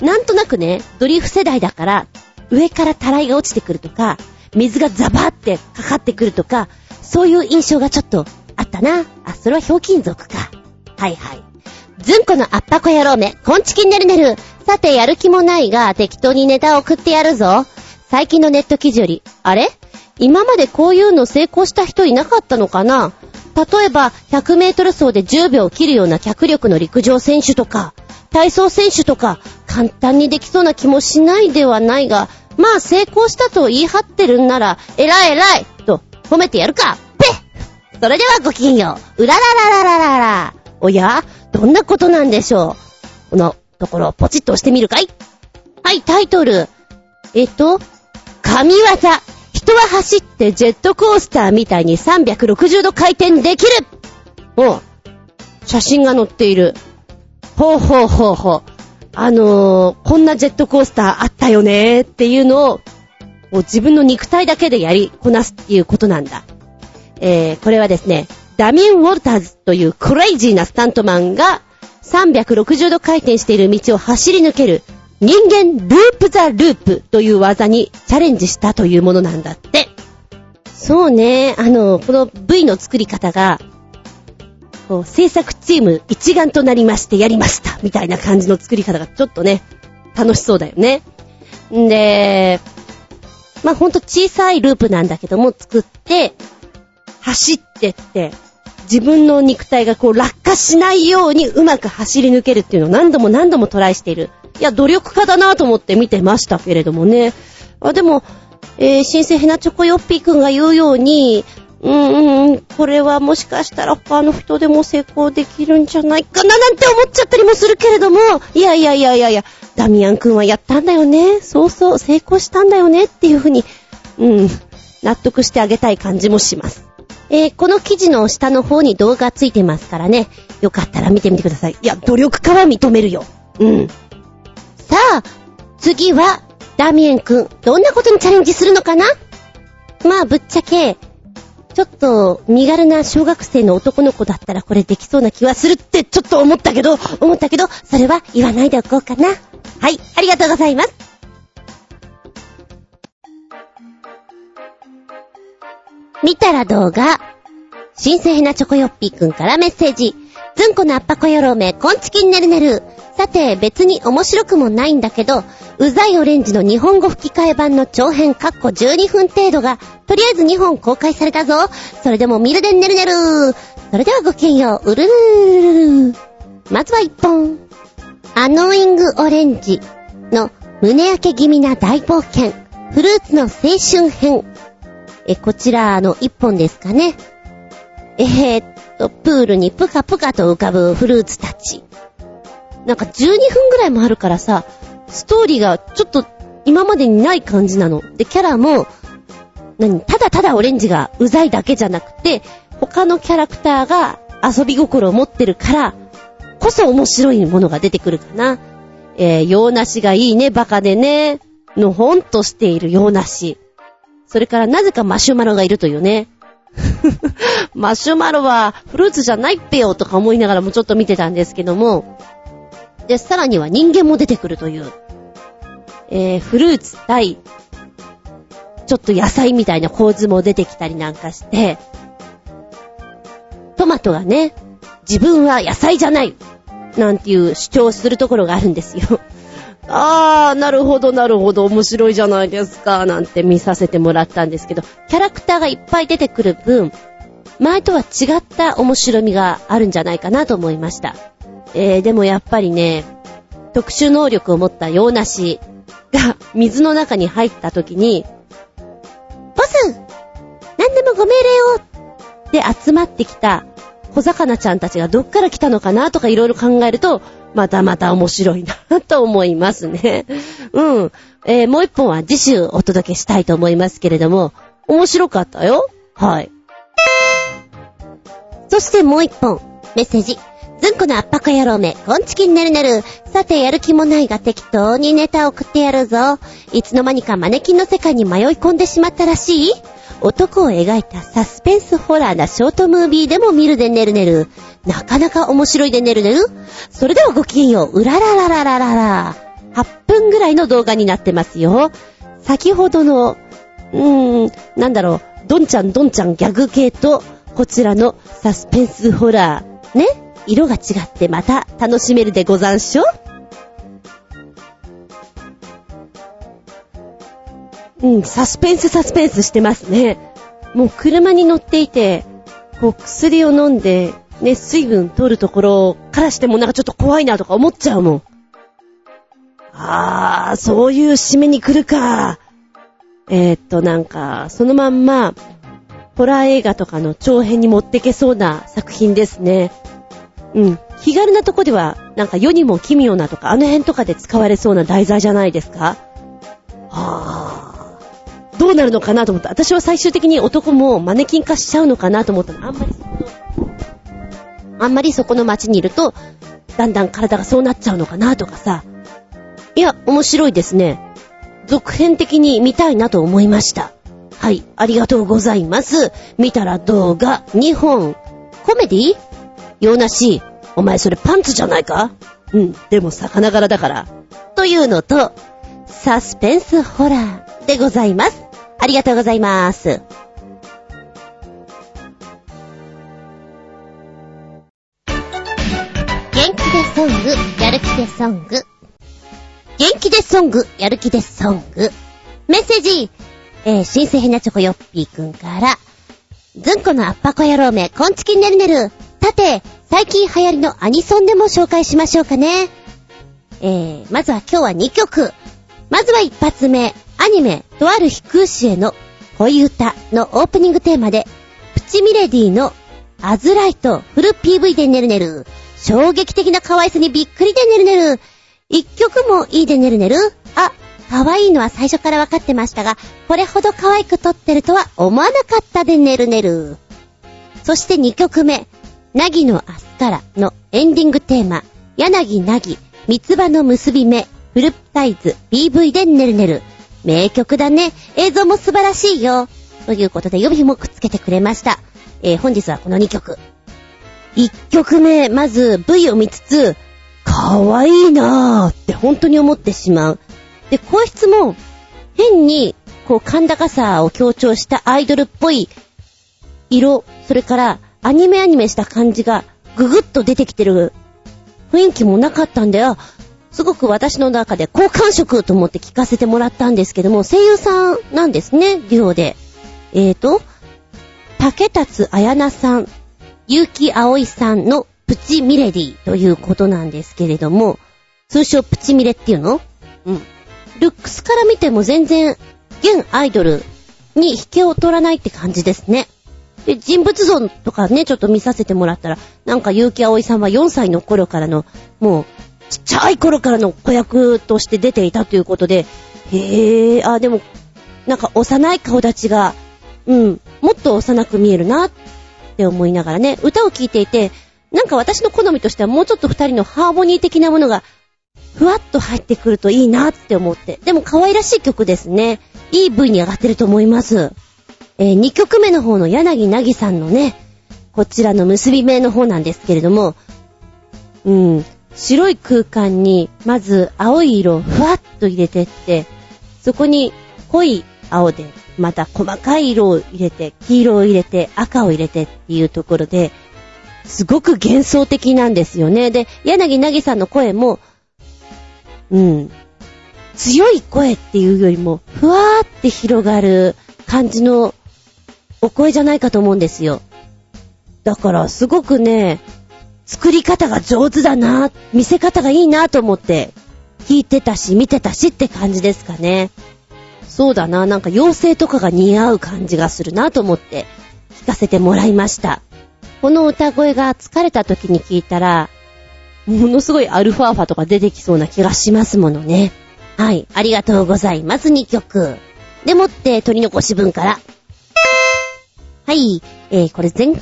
なんとなくね、ドリフ世代だから、上からたらいが落ちてくるとか、水がザバーってかかってくるとか、そういう印象がちょっとあったな。あ、それはひょうきん族か。はいはい。ズンコの圧迫野郎め、こんちきんねるねる。さてやる気もないが、適当にネタを送ってやるぞ。最近のネット記事より、あれ？今までこういうの成功した人いなかったのかな？例えば、100メートル走で10秒を切るような脚力の陸上選手とか、体操選手とか、簡単にできそうな気もしないではないが、まあ成功したと言い張ってるんなら、偉い偉い！と褒めてやるか。ぺっそれではごきげんよう。うららららららら。おや？どんなことなんでしょう？このところをポチッと押してみるかい？はい、タイトル。えっと、神業。人は走ってジェットコースターみたいに360度回転できるおう写真が載っている。ほうほうほうほう。あのー、こんなジェットコースターあったよねーっていうのを、自分の肉体だけでやりこなすっていうことなんだ。えー、これはですね、ダミン・ウォルターズというクレイジーなスタントマンが360度回転している道を走り抜ける人間ループ・ザ・ループという技にチャレンジしたというものなんだって。そうね、あの、この V の作り方が、こう、制作チーム一丸となりましてやりましたみたいな感じの作り方がちょっとね、楽しそうだよね。んで、まあ、ほんと小さいループなんだけども作って、走ってって、自分の肉体がこう落下しないようにうまく走り抜けるっていうのを何度も何度もトライしている。いや、努力家だなと思って見てましたけれどもね。あ、でも、えー、新生ヘナチョコヨッピーくんが言うように、うんうんうん、これはもしかしたら他の人でも成功できるんじゃないかななんて思っちゃったりもするけれども、いやいやいやいやいや、ダミアンくんはやったんだよね。そうそう、成功したんだよねっていうふうに、うん、納得してあげたい感じもします。えー、この記事の下の方に動画ついてますからね。よかったら見てみてください。いや、努力家は認めるよ。うん。さあ、次は、ダミエンくん、どんなことにチャレンジするのかな？まあ、ぶっちゃけ、ちょっと、身軽な小学生の男の子だったらこれできそうな気はするってちょっと思ったけど、思ったけど、それは言わないでおこうかな。はい、ありがとうございます。見たら動画。新生なチョコヨッピーくんからメッセージ。ずんこのあっぱこよろめ、こんちきんねるねる。さて、別に面白くもないんだけど、うざいオレンジの日本語吹き替え版の長編カッコ12分程度が、とりあえず2本公開されたぞ。それでも見るでんねるねる。それではごきげんよう、うるるるるるる。まずは1本。アノイングオレンジの胸焼け気味な大冒険。フルーツの青春編。え、こちらの1本ですかね。えー、っと、プールにぷかぷかと浮かぶフルーツたち。なんか12分ぐらいもあるからさ、ストーリーがちょっと今までにない感じなの。で、キャラも、何、ただただオレンジがうざいだけじゃなくて、他のキャラクターが遊び心を持ってるから、こそ面白いものが出てくるかな。えー、洋梨がいいね、バカでね。のほんとしている洋梨。それからなぜかマシュマロがいるというね。マシュマロはフルーツじゃないっぺよとか思いながらもちょっと見てたんですけども。で、さらには人間も出てくるという。えー、フルーツ対、ちょっと野菜みたいな構図も出てきたりなんかして、トマトがね、自分は野菜じゃないなんていう主張するところがあるんですよ。あー、なるほど、なるほど、面白いじゃないですか、なんて見させてもらったんですけど、キャラクターがいっぱい出てくる分、前とは違った面白みがあるんじゃないかなと思いました。えー、でもやっぱりね、特殊能力を持った洋梨が水の中に入った時に、ボス何でもご命令をで集まってきた小魚ちゃんたちがどっから来たのかなとかいろいろ考えると、またまた面白いなと思いますね。うん。えー、もう一本は次週お届けしたいと思いますけれども、面白かったよ。はい。そしてもう一本、メッセージ。ずんこの圧迫野郎め、こんちきんねるねる。さて、やる気もないが適当にネタ送ってやるぞ。いつの間にかマネキンの世界に迷い込んでしまったらしい男を描いたサスペンスホラーなショートムービーでも見るでねるねる。なかなか面白いでねるねる。それではごきげんよう。うららららららら。8分ぐらいの動画になってますよ。先ほどの、うーん、なんだろう、どんちゃんどんちゃんギャグ系と、こちらのサスペンスホラー。ね？色が違ってまた楽しめるでござんしょ？うん、サスペンスサスペンスしてますね。もう車に乗っていて、こう薬を飲んで、ね、水分取るところからしてもなんかちょっと怖いなとか思っちゃうもん。あー、そういう締めに来るか。えー、っと、なんか、そのまんま、ホラー映画とかの長編に持ってけそうな作品ですね。うん。気軽なとこでは、なんか世にも奇妙なとか、あの辺とかで使われそうな題材じゃないですか？はぁ。どうなるのかなと思った。私は最終的に男もマネキン化しちゃうのかなと思ったの。あんまり、あんまりそこの街にいると、だんだん体がそうなっちゃうのかなとかさ。いや、面白いですね。続編的に見たいなと思いました。はい、ありがとうございます。見たら動画2本。コメディ？洋梨、お前それパンツじゃないか？うん、でも魚柄だから。というのと、サスペンスホラーでございます。ありがとうございます。元気でソング、やる気でソング。元気でソング、やる気でソング。メッセージ、えー、新鮮変なチョコヨッピーくんから、ずんこのアッパコ野郎め、こんちきねるねる。さて、最近流行りのアニソンでも紹介しましょうかね。えー、まずは今日は2曲。まずは一発目、アニメ、とある飛空士への恋歌のオープニングテーマで、プチミレディのアズライトフル PV でねるねる。衝撃的な可愛さにびっくりでねるねる。一曲もいいでねるねる。あ、可愛いのは最初から分かってましたが、これほど可愛く撮ってるとは思わなかったでねるねる。そして2曲目、なぎの明日からのエンディングテーマ、柳なぎ、三つ葉の結び目、フルサイズ、PV でねるねる。名曲だね。映像も素晴らしいよ。ということで、予備もくっつけてくれました。えー、本日はこの2曲。1曲目、まず V を見つつ、かわいいなぁって本当に思ってしまう。で、声質も、変に、こう、甲高さを強調したアイドルっぽい色、それからアニメアニメした感じがぐぐっと出てきてる雰囲気もなかったんだよ。すごく私の中で好感触と思って聞かせてもらったんですけども、声優さんなんですね、デュオで。えーと、竹達彩奈さん、結城葵さんのプチミレディということなんですけれども、通称プチミレっていうの？うん。ルックスから見ても全然、現アイドルに引けを取らないって感じですね。で、人物像とかね、ちょっと見させてもらったら、なんか結城葵さんは4歳の頃からの、もう、ちっちゃい頃からの子役として出ていたということで、へえ、あ、でも、なんか幼い顔立ちが、うん、もっと幼く見えるなって思いながらね、歌を聴いていて、なんか私の好みとしてはもうちょっと二人のハーモニー的なものが、ふわっと入ってくるといいなって思って。でも可愛らしい曲ですね。いい V に上がってると思います。えー、2曲目の方の柳なぎさんのね、こちらの結び目の方なんですけれども、うん、白い空間に、まず青い色をふわっと入れてって、そこに濃い青で、また細かい色を入れて、黄色を入れて、赤を入れてっていうところで、すごく幻想的なんですよね。で、柳なぎさんの声も、うん、強い声っていうよりも、ふわーって広がる感じのお声じゃないかと思うんですよ。だから、すごくね、作り方が上手だな、見せ方がいいなと思って、聞いてたし、見てたしって感じですかね。そうだな、なんか妖精とかが似合う感じがするなと思って、聞かせてもらいました。この歌声が疲れた時に聞いたら、ものすごいアルファーファとか出てきそうな気がしますものね。はい、ありがとうございます、2曲。でもって、取り残し分から。はい、えー、これ前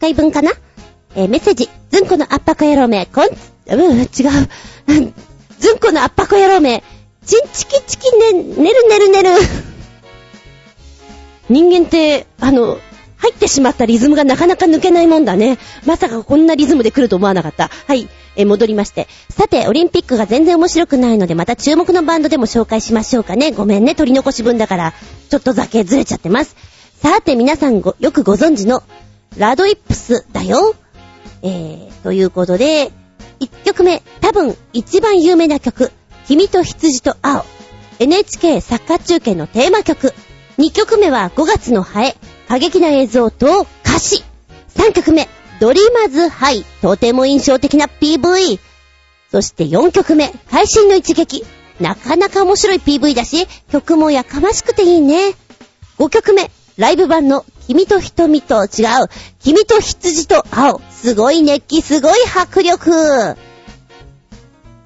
回分かな？えー、メッセージ、ずんこの圧迫野郎め、こん、うん、違う。ずんこの圧迫野郎め、ちんちきちきね、ねるねるねる。人間って、あの、入ってしまったリズムがなかなか抜けないもんだね。まさかこんなリズムで来ると思わなかった。はい。え戻りまして。さて、オリンピックが全然面白くないので、また注目のバンドでも紹介しましょうかね。ごめんね、取り残し分だから、ちょっとだけずれちゃってます。さて、皆さんご、よくご存知の、ラドイップスだよ。えー、ということで、1曲目、多分一番有名な曲、君と羊と青。NHK サッカー中継のテーマ曲。2曲目は5月のハエ。過激な映像と歌詞。3曲目、ドリーマーズハイ。とても印象的な PV。そして4曲目、配信の一撃。なかなか面白い PV だし、曲もやかましくていいね。5曲目、ライブ版の君と瞳と違う、君と羊と青。すごい熱気、すごい迫力。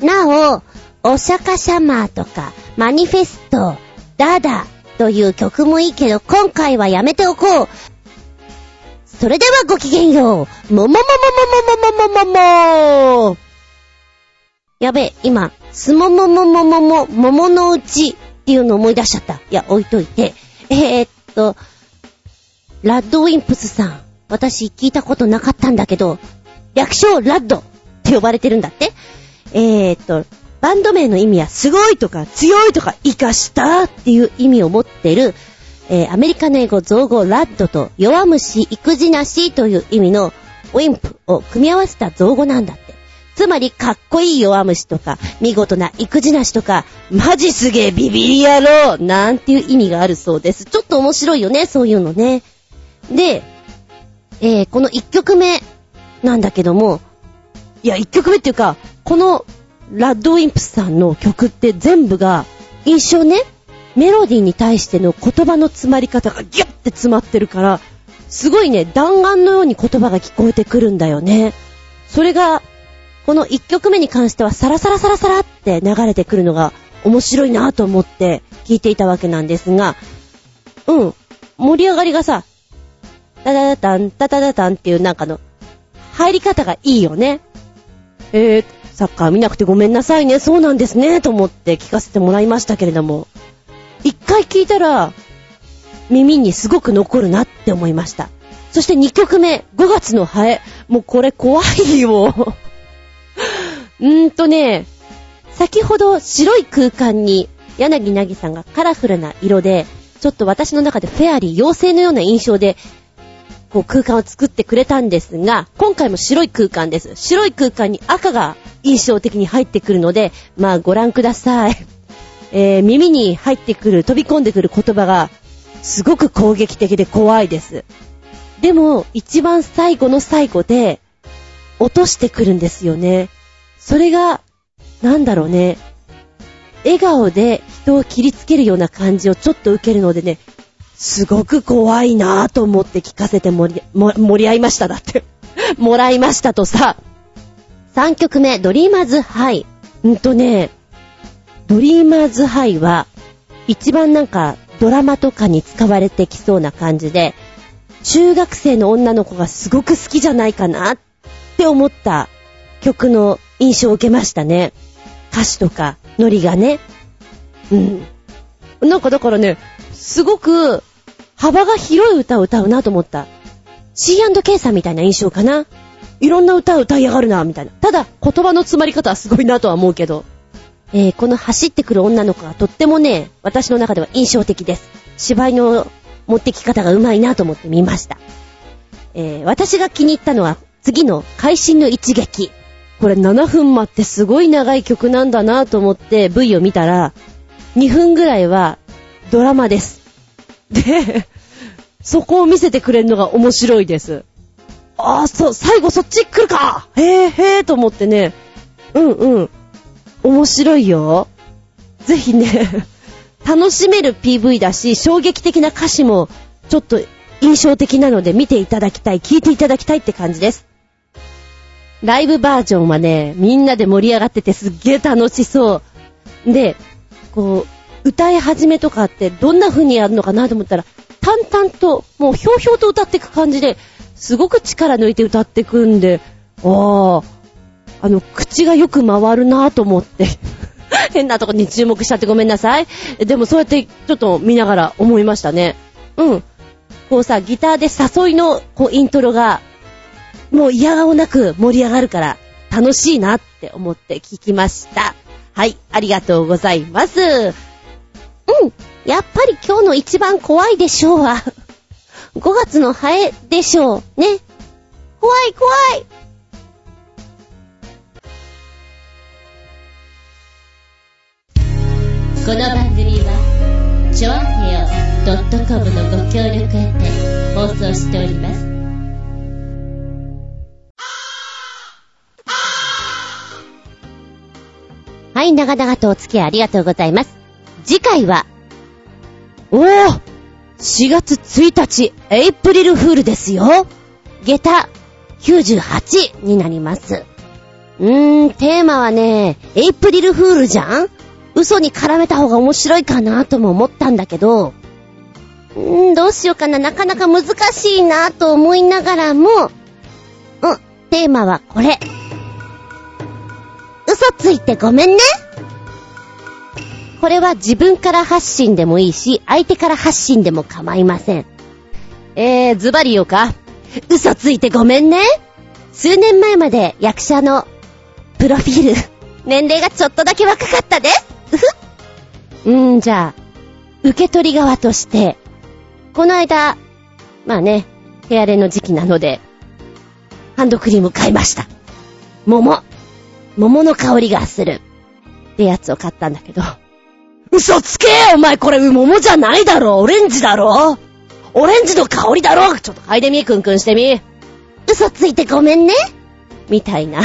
なお、お釈迦様とか、マニフェスト、ダダ、という曲もいいけど、今回はやめておこう。それではごきげんよう。もももももももももももやべ、今、すもももももも、桃のうちっていうの思い出しちゃった。いや、置いといて。えー、っと、ラッドウィンプスさん。私聞いたことなかったんだけど、略称ラッドって呼ばれてるんだって。えー、っと、バンド名の意味はすごいとか強いとか活かしたっていう意味を持ってる、えー、アメリカの英語造語ラッドと弱虫育児なしという意味のウィンプを組み合わせた造語なんだって。つまり、かっこいい弱虫とか、見事な育児なしとか、マジすげえビビリ野郎なんていう意味があるそうです。ちょっと面白いよね、そういうのね。で、えー、この1曲目なんだけども、いや、1曲目っていうか、このラッドウィンプスさんの曲って全部が印象ね、メロディーに対しての言葉の詰まり方がギュッて詰まってるから、すごいね、弾丸のように言葉が聞こえてくるんだよね。それが、この1曲目に関してはサラサラサラサラって流れてくるのが面白いなと思って聞いていたわけなんですが、うん、盛り上がりがさ、タタタタン、タタタタンっていうなんかの、入り方がいいよね。えー、サッカー見なくてごめんなさいね、そうなんですね、と思って聞かせてもらいましたけれども、一回聞いたら、耳にすごく残るなって思いました。そして2曲目、5月のハエ。もうこれ怖いよ。うーんとね、先ほど白い空間に柳なぎさんがカラフルな色で、ちょっと私の中でフェアリー、妖精のような印象でこう空間を作ってくれたんですが、今回も白い空間です。白い空間に赤が印象的に入ってくるので、まあご覧ください。えー、耳に入ってくる、飛び込んでくる言葉が、すごく攻撃的で怖いです。でも、一番最後の最後で、落としてくるんですよね。それが、なんだろうね。笑顔で人を切りつけるような感じをちょっと受けるのでね、すごく怖いなぁと思って聞かせてもり、も盛り合いましただって。もらいましたとさ。3曲目、ドリーマーズハイ。んとね、ドリーマーズハイは、一番なんかドラマとかに使われてきそうな感じで、中学生の女の子がすごく好きじゃないかなって思った曲の印象を受けましたね。歌詞とか、ノリがね。うん。なんかだからね、すごく幅が広い歌を歌うなと思った。C&K さんみたいな印象かな。いろんな歌を歌いやがるな、みたいな。ただ、言葉の詰まり方はすごいなとは思うけど。えー、この走ってくる女の子がとってもね、私の中では印象的です。芝居の持ってき方がうまいなと思って見ました。えー、私が気に入ったのは次の会心の一撃。これ7分待ってすごい長い曲なんだなと思って V を見たら、2分ぐらいはドラマです。で、そこを見せてくれるのが面白いです。ああ、そう、最後そっち来るかへえへえと思ってね、うんうん。面白いよ。ぜひね、楽しめる PV だし、衝撃的な歌詞もちょっと印象的なので見ていただきたい、聞いていただきたいって感じです。ライブバージョンはね、みんなで盛り上がっててすっげー楽しそう。で、こう、歌い始めとかってどんな風にやるのかなと思ったら、淡々と、もうひょうひょうと歌っていく感じで、すごく力抜いて歌っていくんで、ああ、あの、口がよく回るなぁと思って 変なとこに注目しちゃってごめんなさい。でもそうやってちょっと見ながら思いましたね。うん。こうさ、ギターで誘いのこうイントロが、もう嫌顔なく盛り上がるから楽しいなって思って聞きました。はい、ありがとうございます。うん、やっぱり今日の一番怖いでしょうは、5月のハエでしょう。ね。怖い怖いこの番組は、ちょあへよ .com のご協力へて放送しております。はい、長々とお付き合いありがとうございます。次回は、おー !4 月1日、エイプリルフールですよ下駄98になります。うーん、テーマはね、エイプリルフールじゃん？嘘に絡めた方が面白いかなとも思ったんだけど、うーん、どうしようかな。なかなか難しいなと思いながらも、うん、テーマはこれ。嘘ついてごめんね。これは自分から発信でもいいし、相手から発信でも構いません。えー、ズバリ言おうか。嘘ついてごめんね。数年前まで役者のプロフィール、年齢がちょっとだけ若かったです。うふうーん、じゃあ、受け取り側として、この間、まあね、ヘアレの時期なので、ハンドクリーム買いました。桃。桃の香りがする。ってやつを買ったんだけど。嘘つけお前これ桃じゃないだろオレンジだろオレンジの香りだろちょっと嗅いでみ、クンクンしてみ。嘘ついてごめんね。みたいな。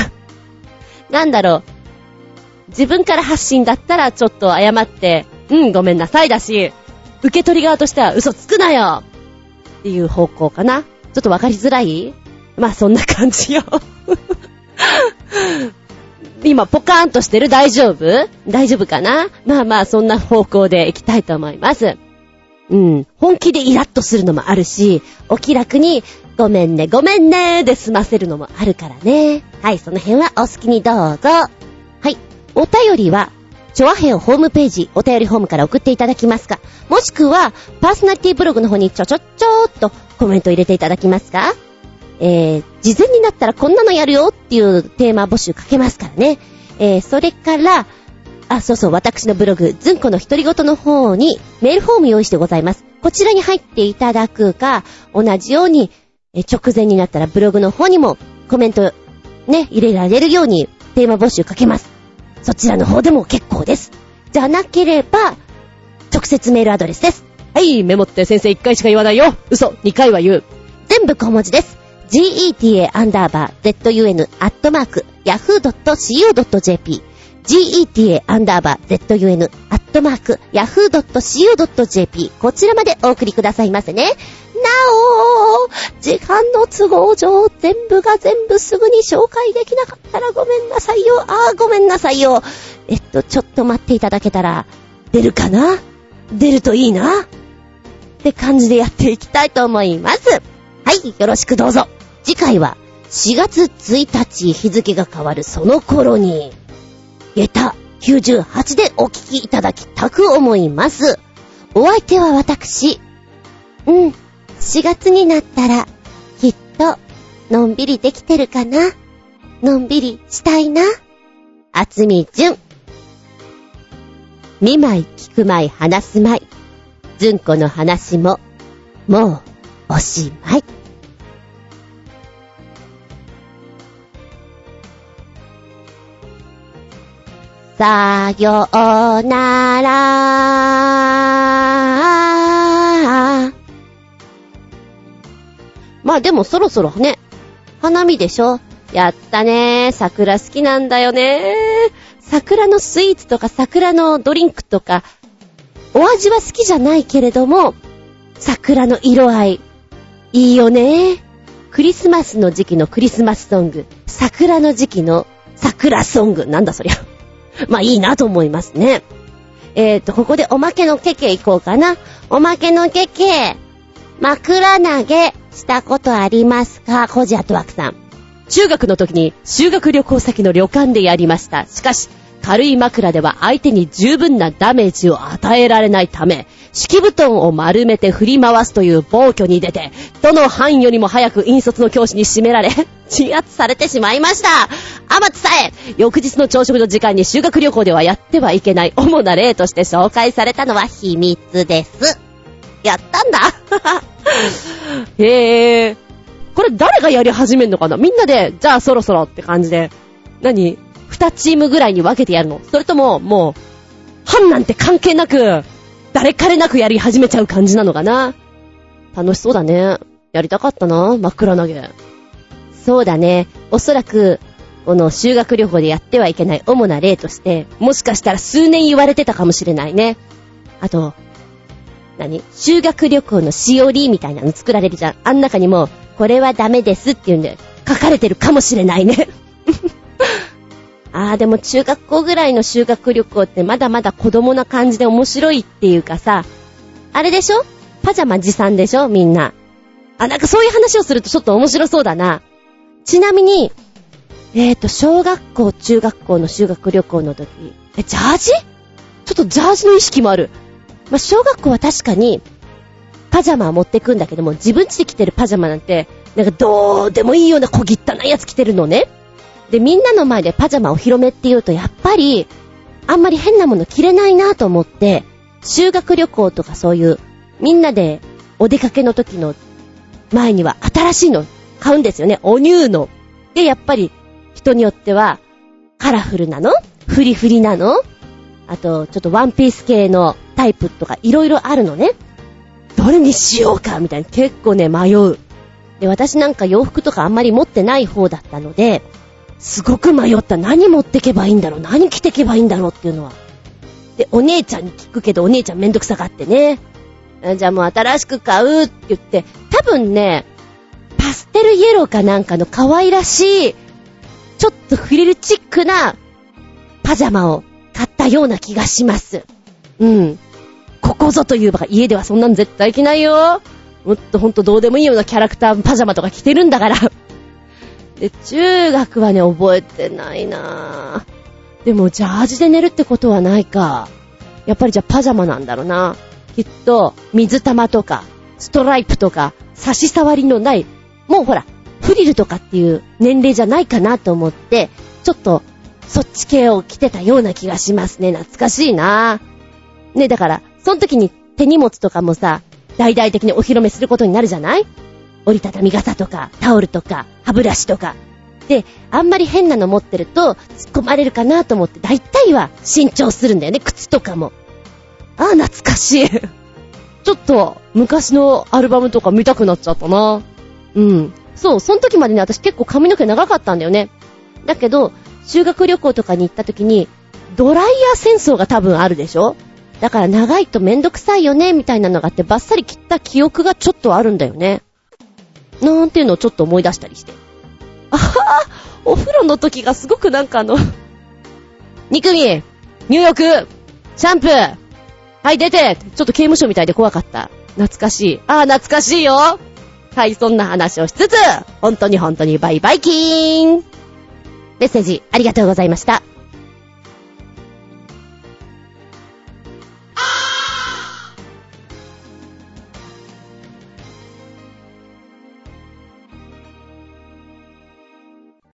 なんだろう。自分から発信だったらちょっと謝って、うん、ごめんなさいだし、受け取り側としては嘘つくなよっていう方向かな。ちょっとわかりづらい？まあそんな感じよ今ポカーンとしてる大丈夫？大丈夫かな？まあまあそんな方向で行きたいと思います。うん。本気でイラッとするのもあるし、お気楽に、ごめんね、ごめんね、で済ませるのもあるからね。はい、その辺はお好きにどうぞ。はい。お便りは、チョアヘオホームページ、お便りホームから送っていただきますか？もしくは、パーソナリティブログの方にちょちょちょーっとコメント入れていただきますか？えー、事前になったらこんなのやるよっていうテーマ募集かけますからね。えー、それから、あ、そうそう、私のブログ、ズンコの独り言の方にメールフォーム用意してございます。こちらに入っていただくか、同じように、え直前になったらブログの方にもコメントね、入れられるようにテーマ募集かけます。そちらの方でも結構です。じゃなければ、直接メールアドレスです。はい、メモって先生1回しか言わないよ。嘘、2回は言う。全部小文字です。Geta アンダーバー zun アットマーク yahoo.co.jp geta アンダーバー zun アットマーク yahoo.co.jp こちらまでお送りくださいませね。なお時間の都合上、全部が全部すぐに紹介できなかったらごめんなさいよ。あーごめんなさいよ。えっと、ちょっと待っていただけたら、出るかな？出るといいな？って感じでやっていきたいと思います。はい、よろしくどうぞ。次回は4月1日日付が変わるその頃に、下駄98でお聞きいただきたく思います。お相手は私。うん、4月になったら、きっと、のんびりできてるかな？のんびりしたいな？あつみじゅん。見舞い聞く舞い話す舞い。ずんこの話も、もう、おしまい。さようなら。まあでもそろそろね、花見でしょ？やったね。桜好きなんだよね。桜のスイーツとか桜のドリンクとか、お味は好きじゃないけれども、桜の色合い、いいよね。クリスマスの時期のクリスマスソング、桜の時期の桜ソング、なんだそりゃ。まあいいなと思いますね。えーと、ここでおまけのケケいこうかな。おまけのケケ。枕投げしたことありますか？コジアトワクさん。中学の時に修学旅行先の旅館でやりました。しかし、軽い枕では相手に十分なダメージを与えられないため、敷布団を丸めて振り回すという暴挙に出て、どの班よりも早く引率の教師に締められ、鎮圧されてしまいました。あまつさえ、翌日の朝食の時間に修学旅行ではやってはいけない主な例として紹介されたのは秘密です。やったんだ。へえ。これ誰がやり始めんのかな？みんなで、じゃあそろそろって感じで。何？二チームぐらいに分けてやるのそれとも、もう、班なんて関係なく、誰彼なくやり始めちゃう感じなのかな楽しそうだね。やりたかったな、枕投げ。そうだね。おそらく、この修学旅行でやってはいけない主な例として、もしかしたら数年言われてたかもしれないね。あと、何？修学旅行のしおりみたいなの作られるじゃん。あん中にも、これはダメですっていうんで、書かれてるかもしれないね。あーでも中学校ぐらいの修学旅行ってまだまだ子供な感じで面白いっていうかさ、あれでしょ？パジャマ持参でしょ？みんな。あ、なんかそういう話をするとちょっと面白そうだな。ちなみに、えーと、小学校、中学校の修学旅行の時、え、ジャージ？ちょっとジャージの意識もある。まあ、小学校は確かに、パジャマは持ってくんだけども、自分家で着てるパジャマなんて、なんかどうでもいいような小汚いやつ着てるのね。で、みんなの前でパジャマを広めって言うと、やっぱり、あんまり変なもの着れないなと思って、修学旅行とかそういう、みんなでお出かけの時の前には新しいの買うんですよね。お乳の。で、やっぱり人によってはカラフルなの？フリフリなの？あと、ちょっとワンピース系のタイプとかいろいろあるのね。どれにしようか？みたいな結構ね、迷う。で、私なんか洋服とかあんまり持ってない方だったので、すごく迷った。何持ってけばいいんだろう何着てけばいいんだろうっていうのは。で、お姉ちゃんに聞くけど、お姉ちゃんめんどくさがってね。じゃあもう新しく買うって言って、多分ね、パステルイエローかなんかの可愛らしい、ちょっとフリルチックなパジャマを買ったような気がします。うん。ここぞというばか家ではそんなん絶対着ないよ。もっとほんとどうでもいいようなキャラクターパジャマとか着てるんだから。で、中学はね、覚えてないな。でも、ジャージで寝るってことはないか。やっぱりじゃあパジャマなんだろうな。きっと、水玉とか、ストライプとか、差し障りのない、もうほら、フリルとかっていう年齢じゃないかなと思って、ちょっと、そっち系を着てたような気がしますね。懐かしいなね、だから、その時に手荷物とかもさ、大々的にお披露目することになるじゃない？折りたたみ傘とか、タオルとか、歯ブラシとか。で、あんまり変なの持ってると、突っ込まれるかなと思って、大体は新調するんだよね、靴とかも。ああ、懐かしい。ちょっと、昔のアルバムとか見たくなっちゃったな。うん。そう、その時までね、私結構髪の毛長かったんだよね。だけど、修学旅行とかに行った時に、ドライヤー戦争が多分あるでしょ？だから長いとめんどくさいよね、みたいなのがあって、バッサリ切った記憶がちょっとあるんだよね。なんていうのをちょっと思い出したりして。あははお風呂の時がすごくなんかあの、肉味、入浴、シャンプー、はい出てちょっと刑務所みたいで怖かった。懐かしい。ああ、懐かしいよはい、そんな話をしつつ、本当に本当にバイバイキーンメッセージありがとうございました。